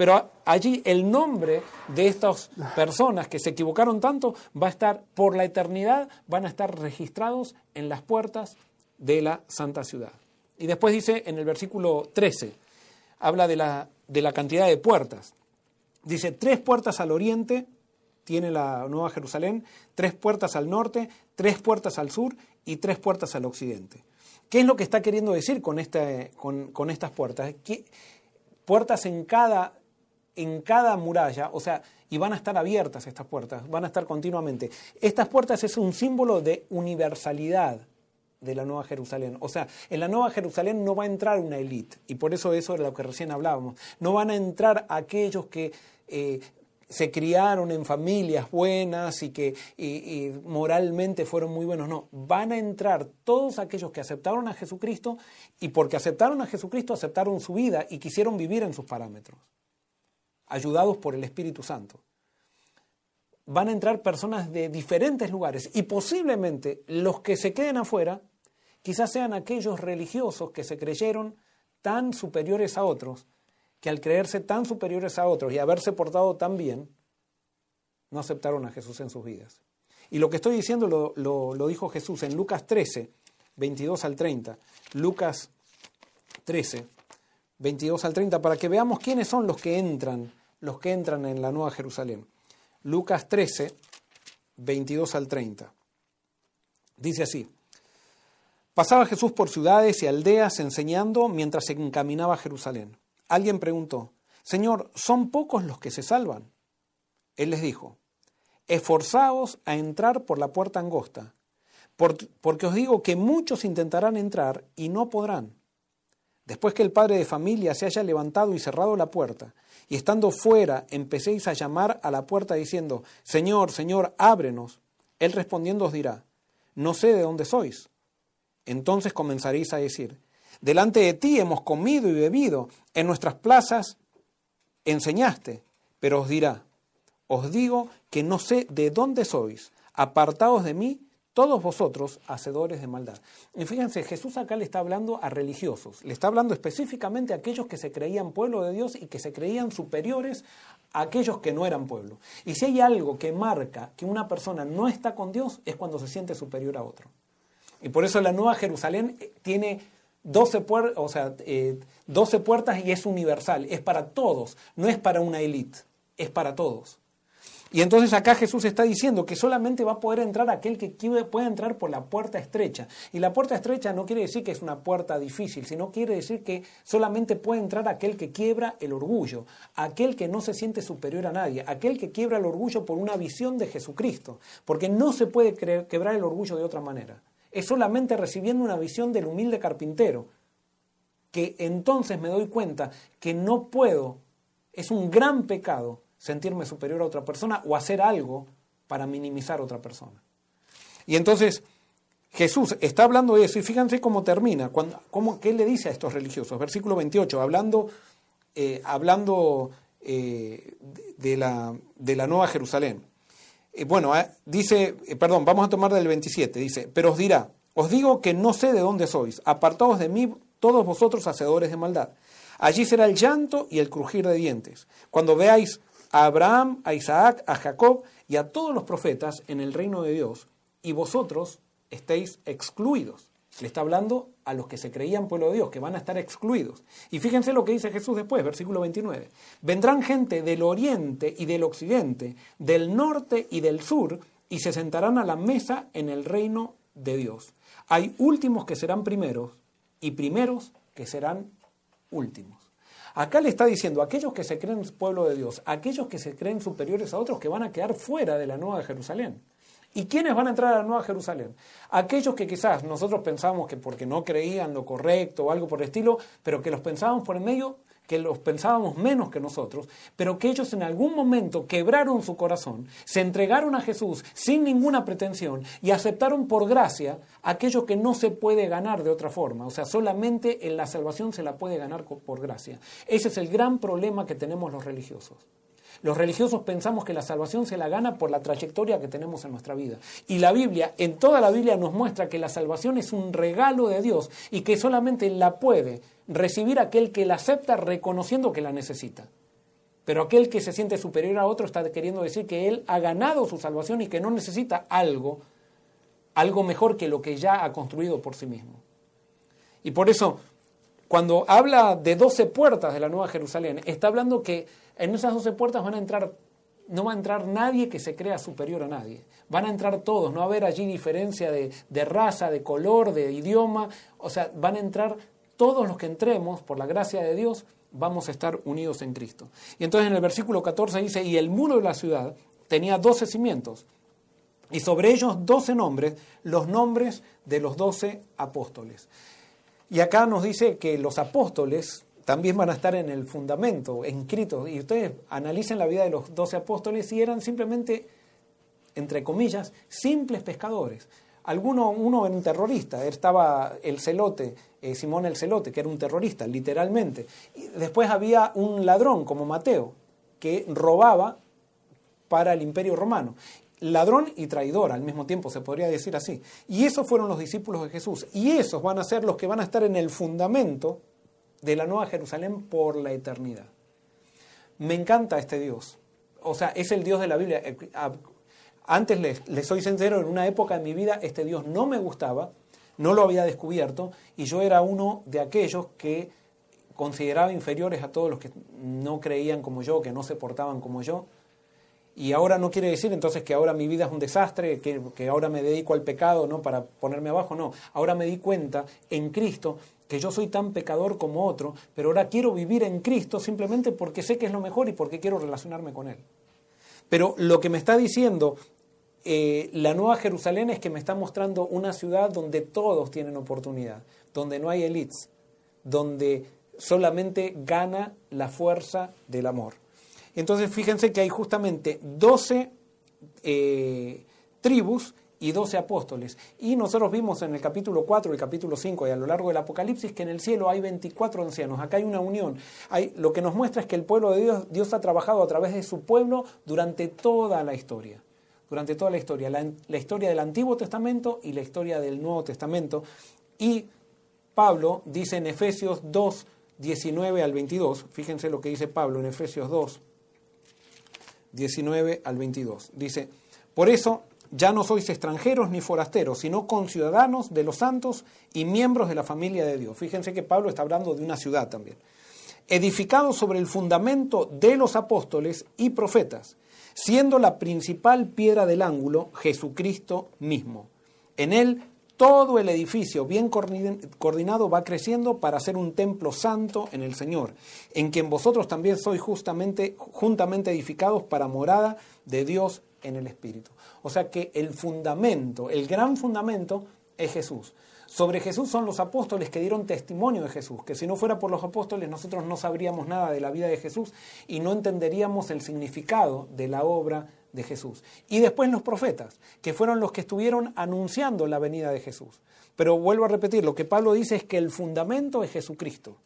Pero allí el nombre de estas personas que se equivocaron tanto va a estar por la eternidad, van a estar registrados en las puertas de la santa ciudad. Y después dice en el versículo 13, habla de la, de la cantidad de puertas. Dice, tres puertas al oriente tiene la Nueva Jerusalén, tres puertas al norte, tres puertas al sur y tres puertas al occidente. ¿Qué es lo que está queriendo decir con, este, con, estas puertas? puertas en cada, en cada muralla, o sea, y van a estar abiertas estas puertas, van a estar continuamente. Estas puertas es un símbolo de universalidad de la Nueva Jerusalén. O sea, en la Nueva Jerusalén no va a entrar una élite, y por eso eso es lo que recién hablábamos. No van a entrar aquellos que eh, se criaron en familias buenas y que moralmente fueron muy buenos. No, van a entrar todos aquellos que aceptaron a Jesucristo y porque aceptaron a Jesucristo aceptaron su vida y quisieron vivir en sus parámetros, ayudados por el Espíritu Santo. Van a entrar personas de diferentes lugares y posiblemente los que se queden afuera quizás sean aquellos religiosos que se creyeron tan superiores a otros que al creerse tan superiores a otros y haberse portado tan bien, no aceptaron a Jesús en sus vidas. Y lo que estoy diciendo lo, dijo Jesús en Lucas 13, 22 al 30. Lucas 13, 22 al 30, para que veamos quiénes son los que entran, los que entran en la Nueva Jerusalén. Lucas 13, 22 al 30. Dice así, pasaba Jesús por ciudades y aldeas enseñando mientras se encaminaba a Jerusalén. Alguien preguntó, Señor, ¿son pocos los que se salvan? Él les dijo, esforzaos a entrar por la puerta angosta, porque os digo que muchos intentarán entrar y no podrán. Después que el padre de familia se haya levantado y cerrado la puerta, y estando fuera empecéis a llamar a la puerta diciendo, Señor, Señor, ábrenos, él respondiendo os dirá, no sé de dónde sois. Entonces comenzaréis a decir, Delante de ti hemos comido y bebido, en nuestras plazas enseñaste, pero os dirá, os digo que no sé de dónde sois, apartados de mí, todos vosotros hacedores de maldad. Y fíjense, Jesús acá le está hablando a religiosos, le está hablando específicamente a aquellos que se creían pueblo de Dios y que se creían superiores a aquellos que no eran pueblo. Y si hay algo que marca que una persona no está con Dios, es cuando se siente superior a otro. Y por eso la Nueva Jerusalén tiene 12, o sea, eh, puertas y es universal, es para todos, no es para una élite, es para todos. Y entonces acá Jesús está diciendo que solamente va a poder entrar aquel que puede entrar por la puerta estrecha. Y la puerta estrecha no quiere decir que es una puerta difícil, sino quiere decir que solamente puede entrar aquel que quiebra el orgullo, aquel que no se siente superior a nadie, aquel que quiebra el orgullo por una visión de Jesucristo. Porque no se puede quebrar el orgullo de otra manera. Es solamente recibiendo una visión del humilde carpintero, que entonces me doy cuenta que no puedo, es un gran pecado sentirme superior a otra persona o hacer algo para minimizar a otra persona. Y entonces Jesús está hablando de eso y fíjense cómo termina, cuando, cómo, qué le dice a estos religiosos. Versículo 28, hablando, eh, hablando eh, de, la, de, la, Nueva Jerusalén. Eh, bueno, dice, perdón, vamos a tomar del 27, dice, pero os dirá, os digo que no sé de dónde sois, apartados de mí todos vosotros hacedores de maldad. Allí será el llanto y el crujir de dientes. Cuando veáis a Abraham, a Isaac, a Jacob y a todos los profetas en el reino de Dios, y vosotros estéis excluidos. Le está hablando a los que se creían pueblo de Dios, que van a estar excluidos. Y fíjense lo que dice Jesús después, versículo 29. Vendrán gente del oriente y del occidente, del norte y del sur, y se sentarán a la mesa en el reino de Dios. Hay últimos que serán primeros y primeros que serán últimos. Acá le está diciendo aquellos que se creen pueblo de Dios, aquellos que se creen superiores a otros que van a quedar fuera de la Nueva Jerusalén. ¿Y quiénes van a entrar a la Nueva Jerusalén? Aquellos que quizás nosotros pensábamos que porque no creían lo correcto o algo por el estilo, pero que los pensábamos por el medio que los pensábamos menos que nosotros, pero que ellos en algún momento quebraron su corazón, se entregaron a Jesús sin ninguna pretensión y aceptaron por gracia aquello que no se puede ganar de otra forma. O sea, solamente en la salvación se la puede ganar por gracia. Ese es el gran problema que tenemos los religiosos. Los religiosos pensamos que la salvación se la gana por la trayectoria que tenemos en nuestra vida. Y la Biblia, en toda la Biblia nos muestra que la salvación es un regalo de Dios y que solamente la puede recibir aquel que la acepta reconociendo que la necesita. Pero aquel que se siente superior a otro está queriendo decir que él ha ganado su salvación y que no necesita algo, algo mejor que lo que ya ha construido por sí mismo. Y por eso, cuando habla de doce puertas de la Nueva Jerusalén, está hablando que en esas doce puertas van a entrar, no va a entrar nadie que se crea superior a nadie. Van a entrar todos, no va a haber allí diferencia de, de raza, de color, de idioma. O sea, van a entrar todos los que entremos, por la gracia de Dios, vamos a estar unidos en Cristo. Y entonces en el versículo 14 dice, y el muro de la ciudad tenía doce cimientos, y sobre ellos doce nombres, los nombres de los doce apóstoles. Y acá nos dice que los apóstoles también van a estar en el fundamento, inscritos. Y ustedes analicen la vida de los doce apóstoles y eran simplemente, entre comillas, simples pescadores. Alguno, uno era un terrorista, estaba el celote, eh, Simón el celote, que era un terrorista, literalmente. Y después había un ladrón como Mateo, que robaba para el imperio romano. Ladrón y traidor al mismo tiempo, se podría decir así. Y esos fueron los discípulos de Jesús. Y esos van a ser los que van a estar en el fundamento de la Nueva Jerusalén por la eternidad. Me encanta este Dios. O sea, es el Dios de la Biblia. Eh, antes les, soy sincero, en una época de mi vida este Dios no me gustaba, no lo había descubierto y yo era uno de aquellos que consideraba inferiores a todos los que no creían como yo, que no se portaban como yo. Y ahora no quiere decir entonces que ahora mi vida es un desastre, que, que ahora me dedico al pecado, ¿no? Para ponerme abajo, no. Ahora me di cuenta en Cristo que yo soy tan pecador como otro, pero ahora quiero vivir en Cristo simplemente porque sé que es lo mejor y porque quiero relacionarme con Él. Pero lo que me está diciendo eh, la Nueva Jerusalén es que me está mostrando una ciudad donde todos tienen oportunidad, donde no hay elites, donde solamente gana la fuerza del amor. Entonces fíjense que hay justamente 12 eh, tribus y doce apóstoles. Y nosotros vimos en el capítulo 4, el capítulo 5 y a lo largo del Apocalipsis que en el cielo hay 24 ancianos. Acá hay una unión. Hay, lo que nos muestra es que el pueblo de Dios, Dios ha trabajado a través de su pueblo durante toda la historia. Durante toda la historia. La, la historia del Antiguo Testamento y la historia del Nuevo Testamento. Y Pablo dice en Efesios 2, 19 al 22. Fíjense lo que dice Pablo en Efesios 2, 19 al 22. Dice, por eso ya no sois extranjeros ni forasteros, sino conciudadanos de los santos y miembros de la familia de Dios. Fíjense que Pablo está hablando de una ciudad también. Edificados sobre el fundamento de los apóstoles y profetas, siendo la principal piedra del ángulo Jesucristo mismo. En él todo el edificio bien coordinado va creciendo para ser un templo santo en el Señor, en quien vosotros también sois justamente, juntamente edificados para morada de Dios en el Espíritu. O sea que el fundamento, el gran fundamento es Jesús. Sobre Jesús son los apóstoles que dieron testimonio de Jesús, que si no fuera por los apóstoles nosotros no sabríamos nada de la vida de Jesús y no entenderíamos el significado de la obra de Jesús. Y después los profetas, que fueron los que estuvieron anunciando la venida de Jesús. Pero vuelvo a repetir, lo que Pablo dice es que el fundamento es Jesucristo.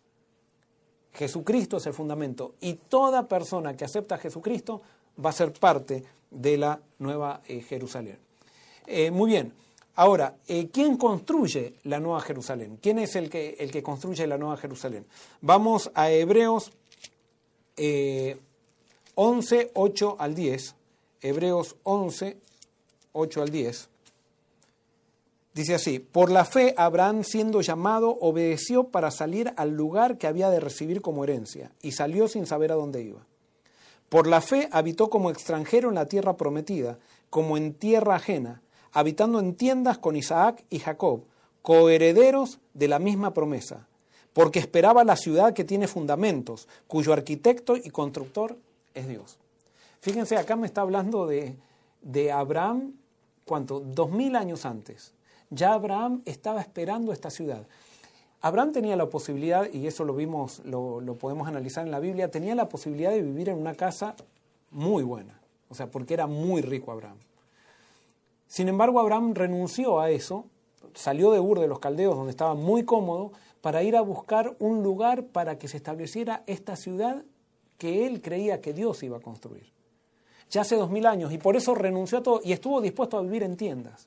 Jesucristo es el fundamento y toda persona que acepta a Jesucristo va a ser parte de la nueva eh, Jerusalén. Eh, muy bien, ahora, eh, ¿quién construye la nueva Jerusalén? ¿Quién es el que, el que construye la nueva Jerusalén? Vamos a Hebreos 11, 8 al 10. Hebreos 11, 8 al 10. Dice así, por la fe Abraham siendo llamado obedeció para salir al lugar que había de recibir como herencia y salió sin saber a dónde iba. Por la fe habitó como extranjero en la tierra prometida, como en tierra ajena, habitando en tiendas con Isaac y Jacob, coherederos de la misma promesa, porque esperaba la ciudad que tiene fundamentos, cuyo arquitecto y constructor es Dios. Fíjense, acá me está hablando de, Abraham, ¿cuánto? Dos mil años antes. Ya Abraham estaba esperando esta ciudad. Abraham tenía la posibilidad, y eso lo vimos, lo, podemos analizar en la Biblia, tenía la posibilidad de vivir en una casa muy buena, o sea, porque era muy rico Abraham. Sin embargo, Abraham renunció a eso, salió de Ur de los Caldeos, donde estaba muy cómodo, para ir a buscar un lugar para que se estableciera esta ciudad que él creía que Dios iba a construir ya hace dos mil años, y por eso renunció a todo y estuvo dispuesto a vivir en tiendas.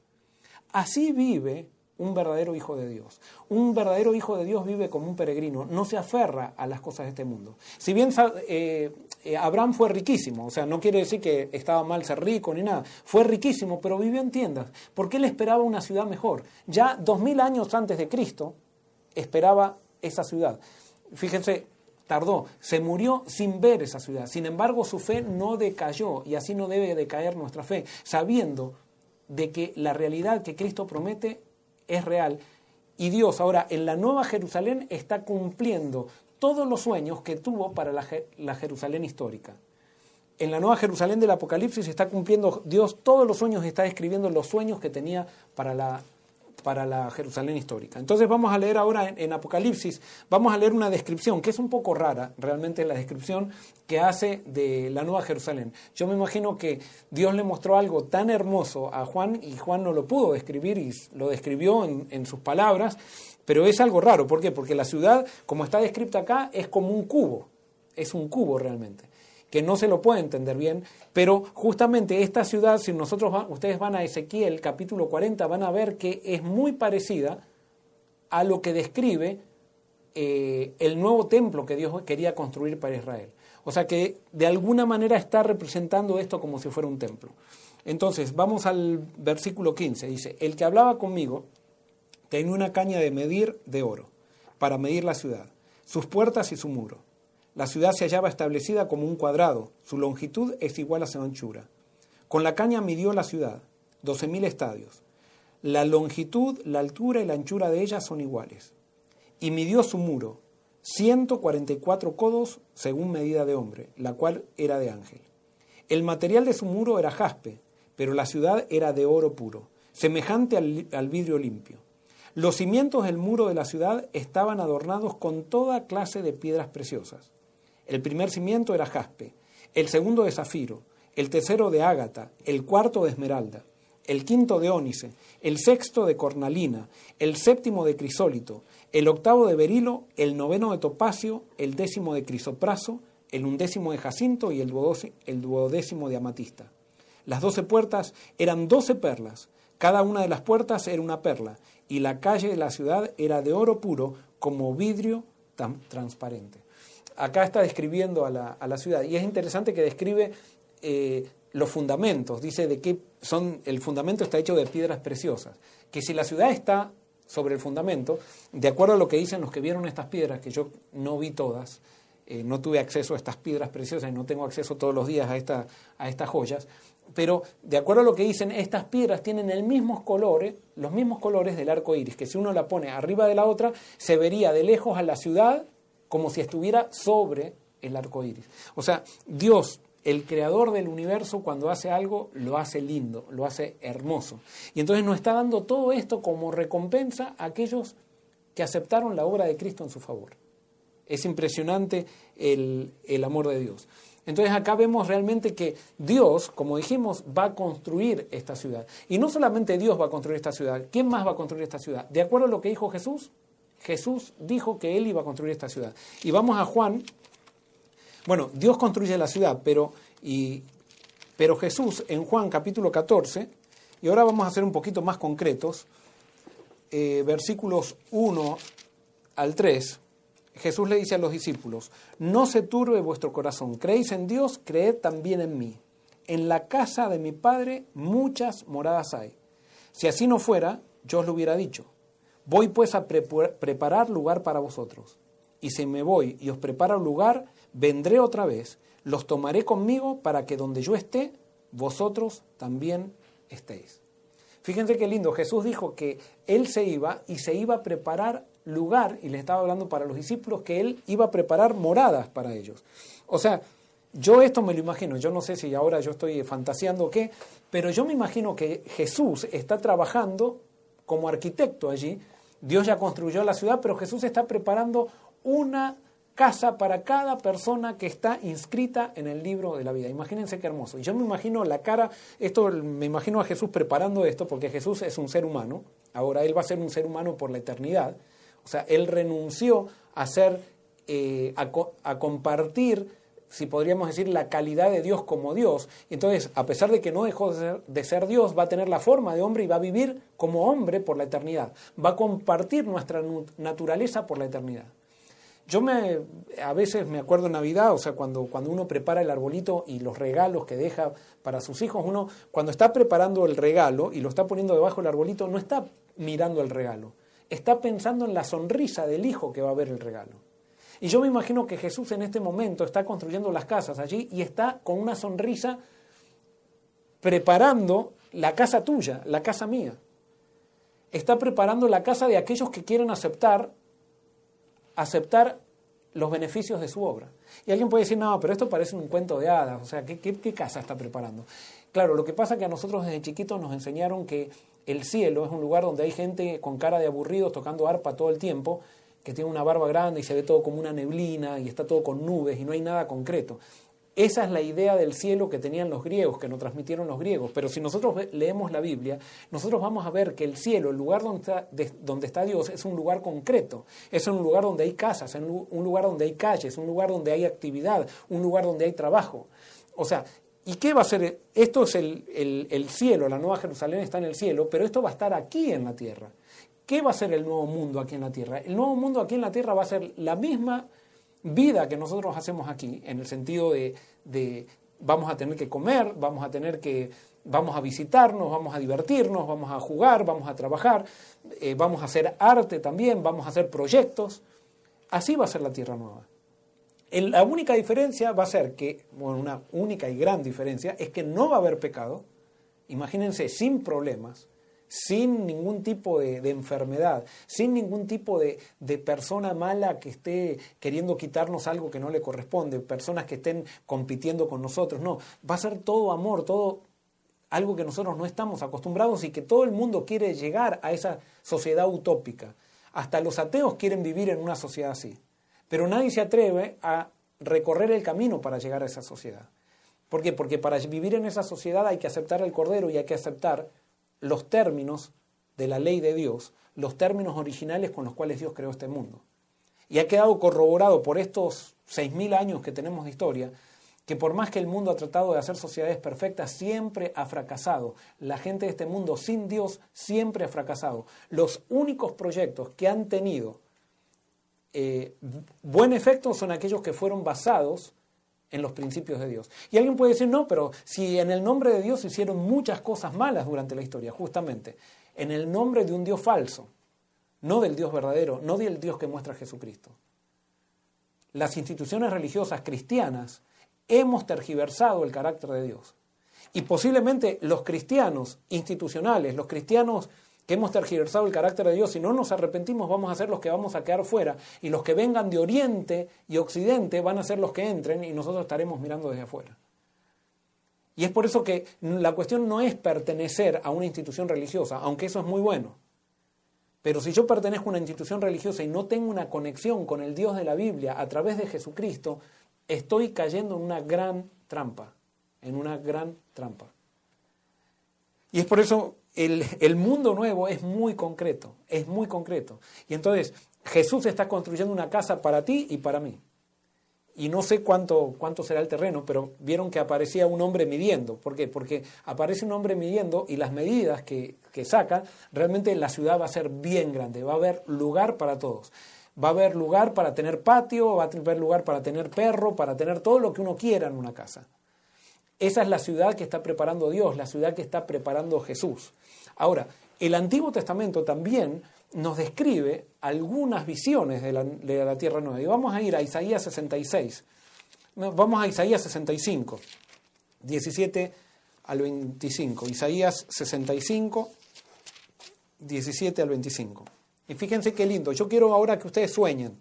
Así vive un verdadero hijo de Dios. Un verdadero hijo de Dios vive como un peregrino, no se aferra a las cosas de este mundo. Si bien eh, eh, Abraham fue riquísimo, o sea, no quiere decir que estaba mal ser rico ni nada, fue riquísimo, pero vivió en tiendas, porque él esperaba una ciudad mejor. Ya dos mil años antes de Cristo esperaba esa ciudad. Fíjense, tardó, se murió sin ver esa ciudad. Sin embargo, su fe no decayó y así no debe decaer nuestra fe, sabiendo de que la realidad que Cristo promete es real. Y Dios ahora en la nueva Jerusalén está cumpliendo todos los sueños que tuvo para la, la Jerusalén histórica. En la nueva Jerusalén del Apocalipsis está cumpliendo Dios todos los sueños, está escribiendo los sueños que tenía para la para la Jerusalén histórica. Entonces vamos a leer ahora en, Apocalipsis, vamos a leer una descripción que es un poco rara, realmente la descripción que hace de la Nueva Jerusalén. Yo me imagino que Dios le mostró algo tan hermoso a Juan y Juan no lo pudo describir y lo describió en sus palabras, pero es algo raro. ¿Por qué? Porque la ciudad, como está descrita acá, es como un cubo, es un cubo realmente que no se lo puede entender bien, pero justamente esta ciudad, si nosotros ustedes van a Ezequiel capítulo 40, van a ver que es muy parecida a lo que describe eh, el nuevo templo que Dios quería construir para Israel. O sea que de alguna manera está representando esto como si fuera un templo. Entonces, vamos al versículo 15. Dice, el que hablaba conmigo tenía una caña de medir de oro para medir la ciudad, sus puertas y su muro. La ciudad se hallaba establecida como un cuadrado, su longitud es igual a su anchura. Con la caña midió la ciudad, 12.000 estadios. La longitud, la altura y la anchura de ella son iguales. Y midió su muro, 144 codos según medida de hombre, la cual era de ángel. El material de su muro era jaspe, pero la ciudad era de oro puro, semejante al, al vidrio limpio. Los cimientos del muro de la ciudad estaban adornados con toda clase de piedras preciosas. El primer cimiento era jaspe, el segundo de zafiro, el tercero de ágata, el cuarto de esmeralda, el quinto de ónice, el sexto de cornalina, el séptimo de crisólito, el octavo de berilo, el noveno de topacio, el décimo de crisopraso, el undécimo de jacinto y el duodécimo de amatista. Las doce puertas eran doce perlas, cada una de las puertas era una perla, y la calle de la ciudad era de oro puro como vidrio tan transparente acá está describiendo a la, ciudad. Y es interesante que describe eh, los fundamentos, dice de qué son, el fundamento está hecho de piedras preciosas, que si la ciudad está sobre el fundamento, de acuerdo a lo que dicen los que vieron estas piedras, que yo no vi todas, eh, no tuve acceso a estas piedras preciosas y no tengo acceso todos los días a, esta, a estas joyas, pero de acuerdo a lo que dicen, estas piedras tienen el mismos colores, los mismos colores del arco iris, que si uno la pone arriba de la otra, se vería de lejos a la ciudad como si estuviera sobre el arco iris. O sea, Dios, el creador del universo, cuando hace algo, lo hace lindo, lo hace hermoso. Y entonces nos está dando todo esto como recompensa a aquellos que aceptaron la obra de Cristo en su favor. Es impresionante el, amor de Dios. Entonces acá vemos realmente que Dios, como dijimos, va a construir esta ciudad. Y no solamente Dios va a construir esta ciudad, ¿quién más va a construir esta ciudad? De acuerdo a lo que dijo Jesús, Jesús dijo que Él iba a construir esta ciudad. Y vamos a Juan. Bueno, Dios construye la ciudad, pero, y, pero Jesús en Juan capítulo 14, y ahora vamos a ser un poquito más concretos, eh, versículos 1 al 3, Jesús le dice a los discípulos, no se turbe vuestro corazón, creéis en Dios, creed también en mí. En la casa de mi Padre muchas moradas hay. Si así no fuera, yo os lo hubiera dicho. Voy pues a preparar lugar para vosotros. Y si me voy y os preparo lugar, vendré otra vez, los tomaré conmigo para que donde yo esté, vosotros también estéis. Fíjense qué lindo, Jesús dijo que Él se iba y se iba a preparar lugar, y le estaba hablando para los discípulos, que Él iba a preparar moradas para ellos. O sea, yo esto me lo imagino, yo no sé si ahora yo estoy fantaseando o qué, pero yo me imagino que Jesús está trabajando como arquitecto allí. Dios ya construyó la ciudad, pero Jesús está preparando una casa para cada persona que está inscrita en el libro de la vida. Imagínense qué hermoso. Y yo me imagino la cara, esto me imagino a Jesús preparando esto, porque Jesús es un ser humano, ahora Él va a ser un ser humano por la eternidad. O sea, Él renunció a ser, eh, a, compartir si podríamos decir, la calidad de Dios como Dios. Entonces, a pesar de que no dejó de ser, Dios, va a tener la forma de hombre y va a vivir como hombre por la eternidad. Va a compartir nuestra naturaleza por la eternidad. Yo me, a veces me acuerdo en Navidad, o sea, cuando, cuando uno prepara el arbolito y los regalos que deja para sus hijos, uno cuando está preparando el regalo y lo está poniendo debajo del arbolito, no está mirando el regalo, está pensando en la sonrisa del hijo que va a ver el regalo. Y yo me imagino que Jesús en este momento está construyendo las casas allí y está con una sonrisa preparando la casa tuya, la casa mía. Está preparando la casa de aquellos que quieren aceptar aceptar los beneficios de su obra. Y alguien puede decir, no, pero esto parece un cuento de hadas, o sea, ¿qué, qué, casa está preparando? Claro, lo que pasa es que a nosotros desde chiquitos nos enseñaron que el cielo es un lugar donde hay gente con cara de aburridos tocando arpa todo el tiempo, que tiene una barba grande y se ve todo como una neblina y está todo con nubes y no hay nada concreto. Esa es la idea del cielo que tenían los griegos, que nos transmitieron los griegos. Pero si nosotros leemos la Biblia, nosotros vamos a ver que el cielo, el lugar donde está, donde está Dios, es un lugar concreto. Es un lugar donde hay casas, un lugar donde hay calles, un lugar donde hay actividad, un lugar donde hay trabajo. O sea, ¿y qué va a ser? Esto es el, el cielo, la Nueva Jerusalén está en el cielo, pero esto va a estar aquí en la tierra. ¿Qué va a ser el nuevo mundo aquí en la tierra? El nuevo mundo aquí en la tierra va a ser la misma vida que nosotros hacemos aquí, en el sentido de, vamos a tener que comer, vamos a tener que, vamos a visitarnos, vamos a divertirnos, vamos a jugar, vamos a trabajar, eh, vamos a hacer arte también, vamos a hacer proyectos. Así va a ser la Tierra Nueva. la única diferencia va a ser que, bueno, una única y gran diferencia, es que no va a haber pecado, imagínense, sin problemas, sin ningún tipo de, enfermedad, sin ningún tipo de, persona mala que esté queriendo quitarnos algo que no le corresponde, personas que estén compitiendo con nosotros. No, va a ser todo amor, todo algo que nosotros no estamos acostumbrados y que todo el mundo quiere llegar a esa sociedad utópica. Hasta los ateos quieren vivir en una sociedad así. Pero nadie se atreve a recorrer el camino para llegar a esa sociedad. ¿Por qué? Porque para vivir en esa sociedad hay que aceptar el Cordero y hay que aceptar los términos de la ley de Dios, los términos originales con los cuales Dios creó este mundo. Y ha quedado corroborado por estos 6.000 años que tenemos de historia, que por más que el mundo ha tratado de hacer sociedades perfectas, siempre ha fracasado. La gente de este mundo sin Dios siempre ha fracasado. Los únicos proyectos que han tenido eh, buen efecto son aquellos que fueron basados en los principios de Dios. Y alguien puede decir, no, pero si en el nombre de Dios hicieron muchas cosas malas durante la historia, justamente, en el nombre de un Dios falso, no del Dios verdadero, no del Dios que muestra Jesucristo. las instituciones religiosas cristianas hemos tergiversado el carácter de Dios. Y posiblemente los cristianos institucionales, los cristianos que hemos tergiversado el carácter de Dios, si no nos arrepentimos vamos a ser los que vamos a quedar fuera y los que vengan de Oriente y Occidente van a ser los que entren y nosotros estaremos mirando desde afuera. Y es por eso que la cuestión no es pertenecer a una institución religiosa, aunque eso es muy bueno. Pero si yo pertenezco a una institución religiosa y no tengo una conexión con el Dios de la Biblia a través de Jesucristo, estoy cayendo en una gran trampa, en una gran trampa. Y es por eso el, mundo nuevo es muy concreto, es muy concreto. Y entonces Jesús está construyendo una casa para ti y para mí y no sé cuánto, cuánto será el terreno, pero vieron que aparecía un hombre midiendo. ¿Por qué? Porque aparece un hombre midiendo y las medidas que, que saca, realmente la ciudad va a ser bien grande, va a haber lugar para todos. Va a haber lugar para tener patio, va a haber lugar para tener perro, para tener todo lo que uno quiera en una casa. Esa es la ciudad que está preparando Dios, la ciudad que está preparando Jesús. Ahora, el Antiguo Testamento también nos describe algunas visiones de la, Tierra Nueva. Y vamos a ir a Isaías 66. Vamos a Isaías 65, 17 al 25. Isaías 65, 17 al 25. Y fíjense qué lindo. Yo quiero ahora que ustedes sueñen,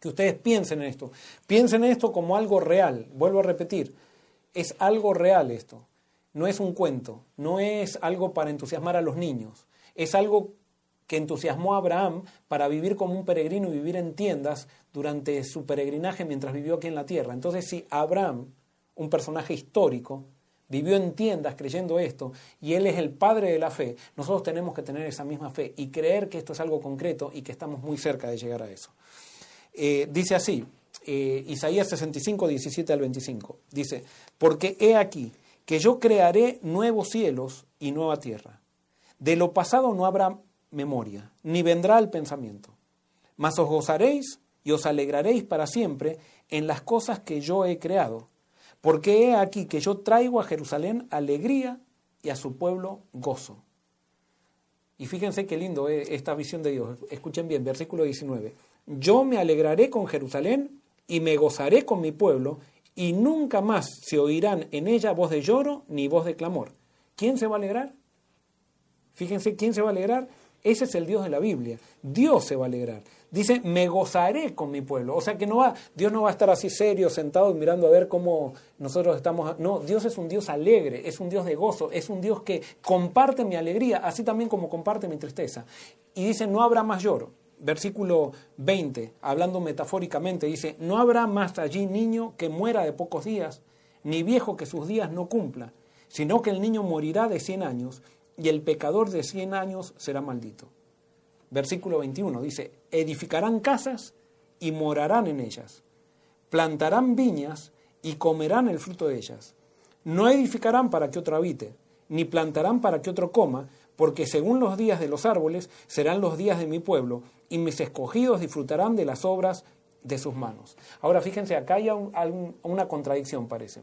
que ustedes piensen en esto. Piensen en esto como algo real. Vuelvo a repetir, es algo real esto. No es un cuento, no es algo para entusiasmar a los niños. Es algo que entusiasmó a Abraham para vivir como un peregrino y vivir en tiendas durante su peregrinaje mientras vivió aquí en la tierra. Entonces, si Abraham, un personaje histórico, vivió en tiendas creyendo esto y él es el padre de la fe, nosotros tenemos que tener esa misma fe y creer que esto es algo concreto y que estamos muy cerca de llegar a eso. Eh, dice así, eh, Isaías 65, 17 al 25, dice, porque he aquí que yo crearé nuevos cielos y nueva tierra. De lo pasado no habrá memoria, ni vendrá el pensamiento. Mas os gozaréis y os alegraréis para siempre en las cosas que yo he creado, porque he aquí que yo traigo a Jerusalén alegría y a su pueblo gozo. Y fíjense qué lindo es esta visión de Dios. Escuchen bien, versículo 19. Yo me alegraré con Jerusalén y me gozaré con mi pueblo, y nunca más se oirán en ella voz de lloro ni voz de clamor. ¿Quién se va a alegrar? Fíjense, ¿quién se va a alegrar? Ese es el Dios de la Biblia. Dios se va a alegrar. Dice, me gozaré con mi pueblo. O sea que no va, Dios no va a estar así serio, sentado mirando a ver cómo nosotros estamos. No, Dios es un Dios alegre, es un Dios de gozo, es un Dios que comparte mi alegría, así también como comparte mi tristeza. Y dice, no habrá más lloro. Versículo 20, hablando metafóricamente, dice, no habrá más allí niño que muera de pocos días, ni viejo que sus días no cumpla, sino que el niño morirá de cien años y el pecador de cien años será maldito. Versículo 21 dice, edificarán casas y morarán en ellas, plantarán viñas y comerán el fruto de ellas. No edificarán para que otro habite, ni plantarán para que otro coma, porque según los días de los árboles serán los días de mi pueblo, y mis escogidos disfrutarán de las obras de sus manos. Ahora fíjense, acá hay una contradicción, parece.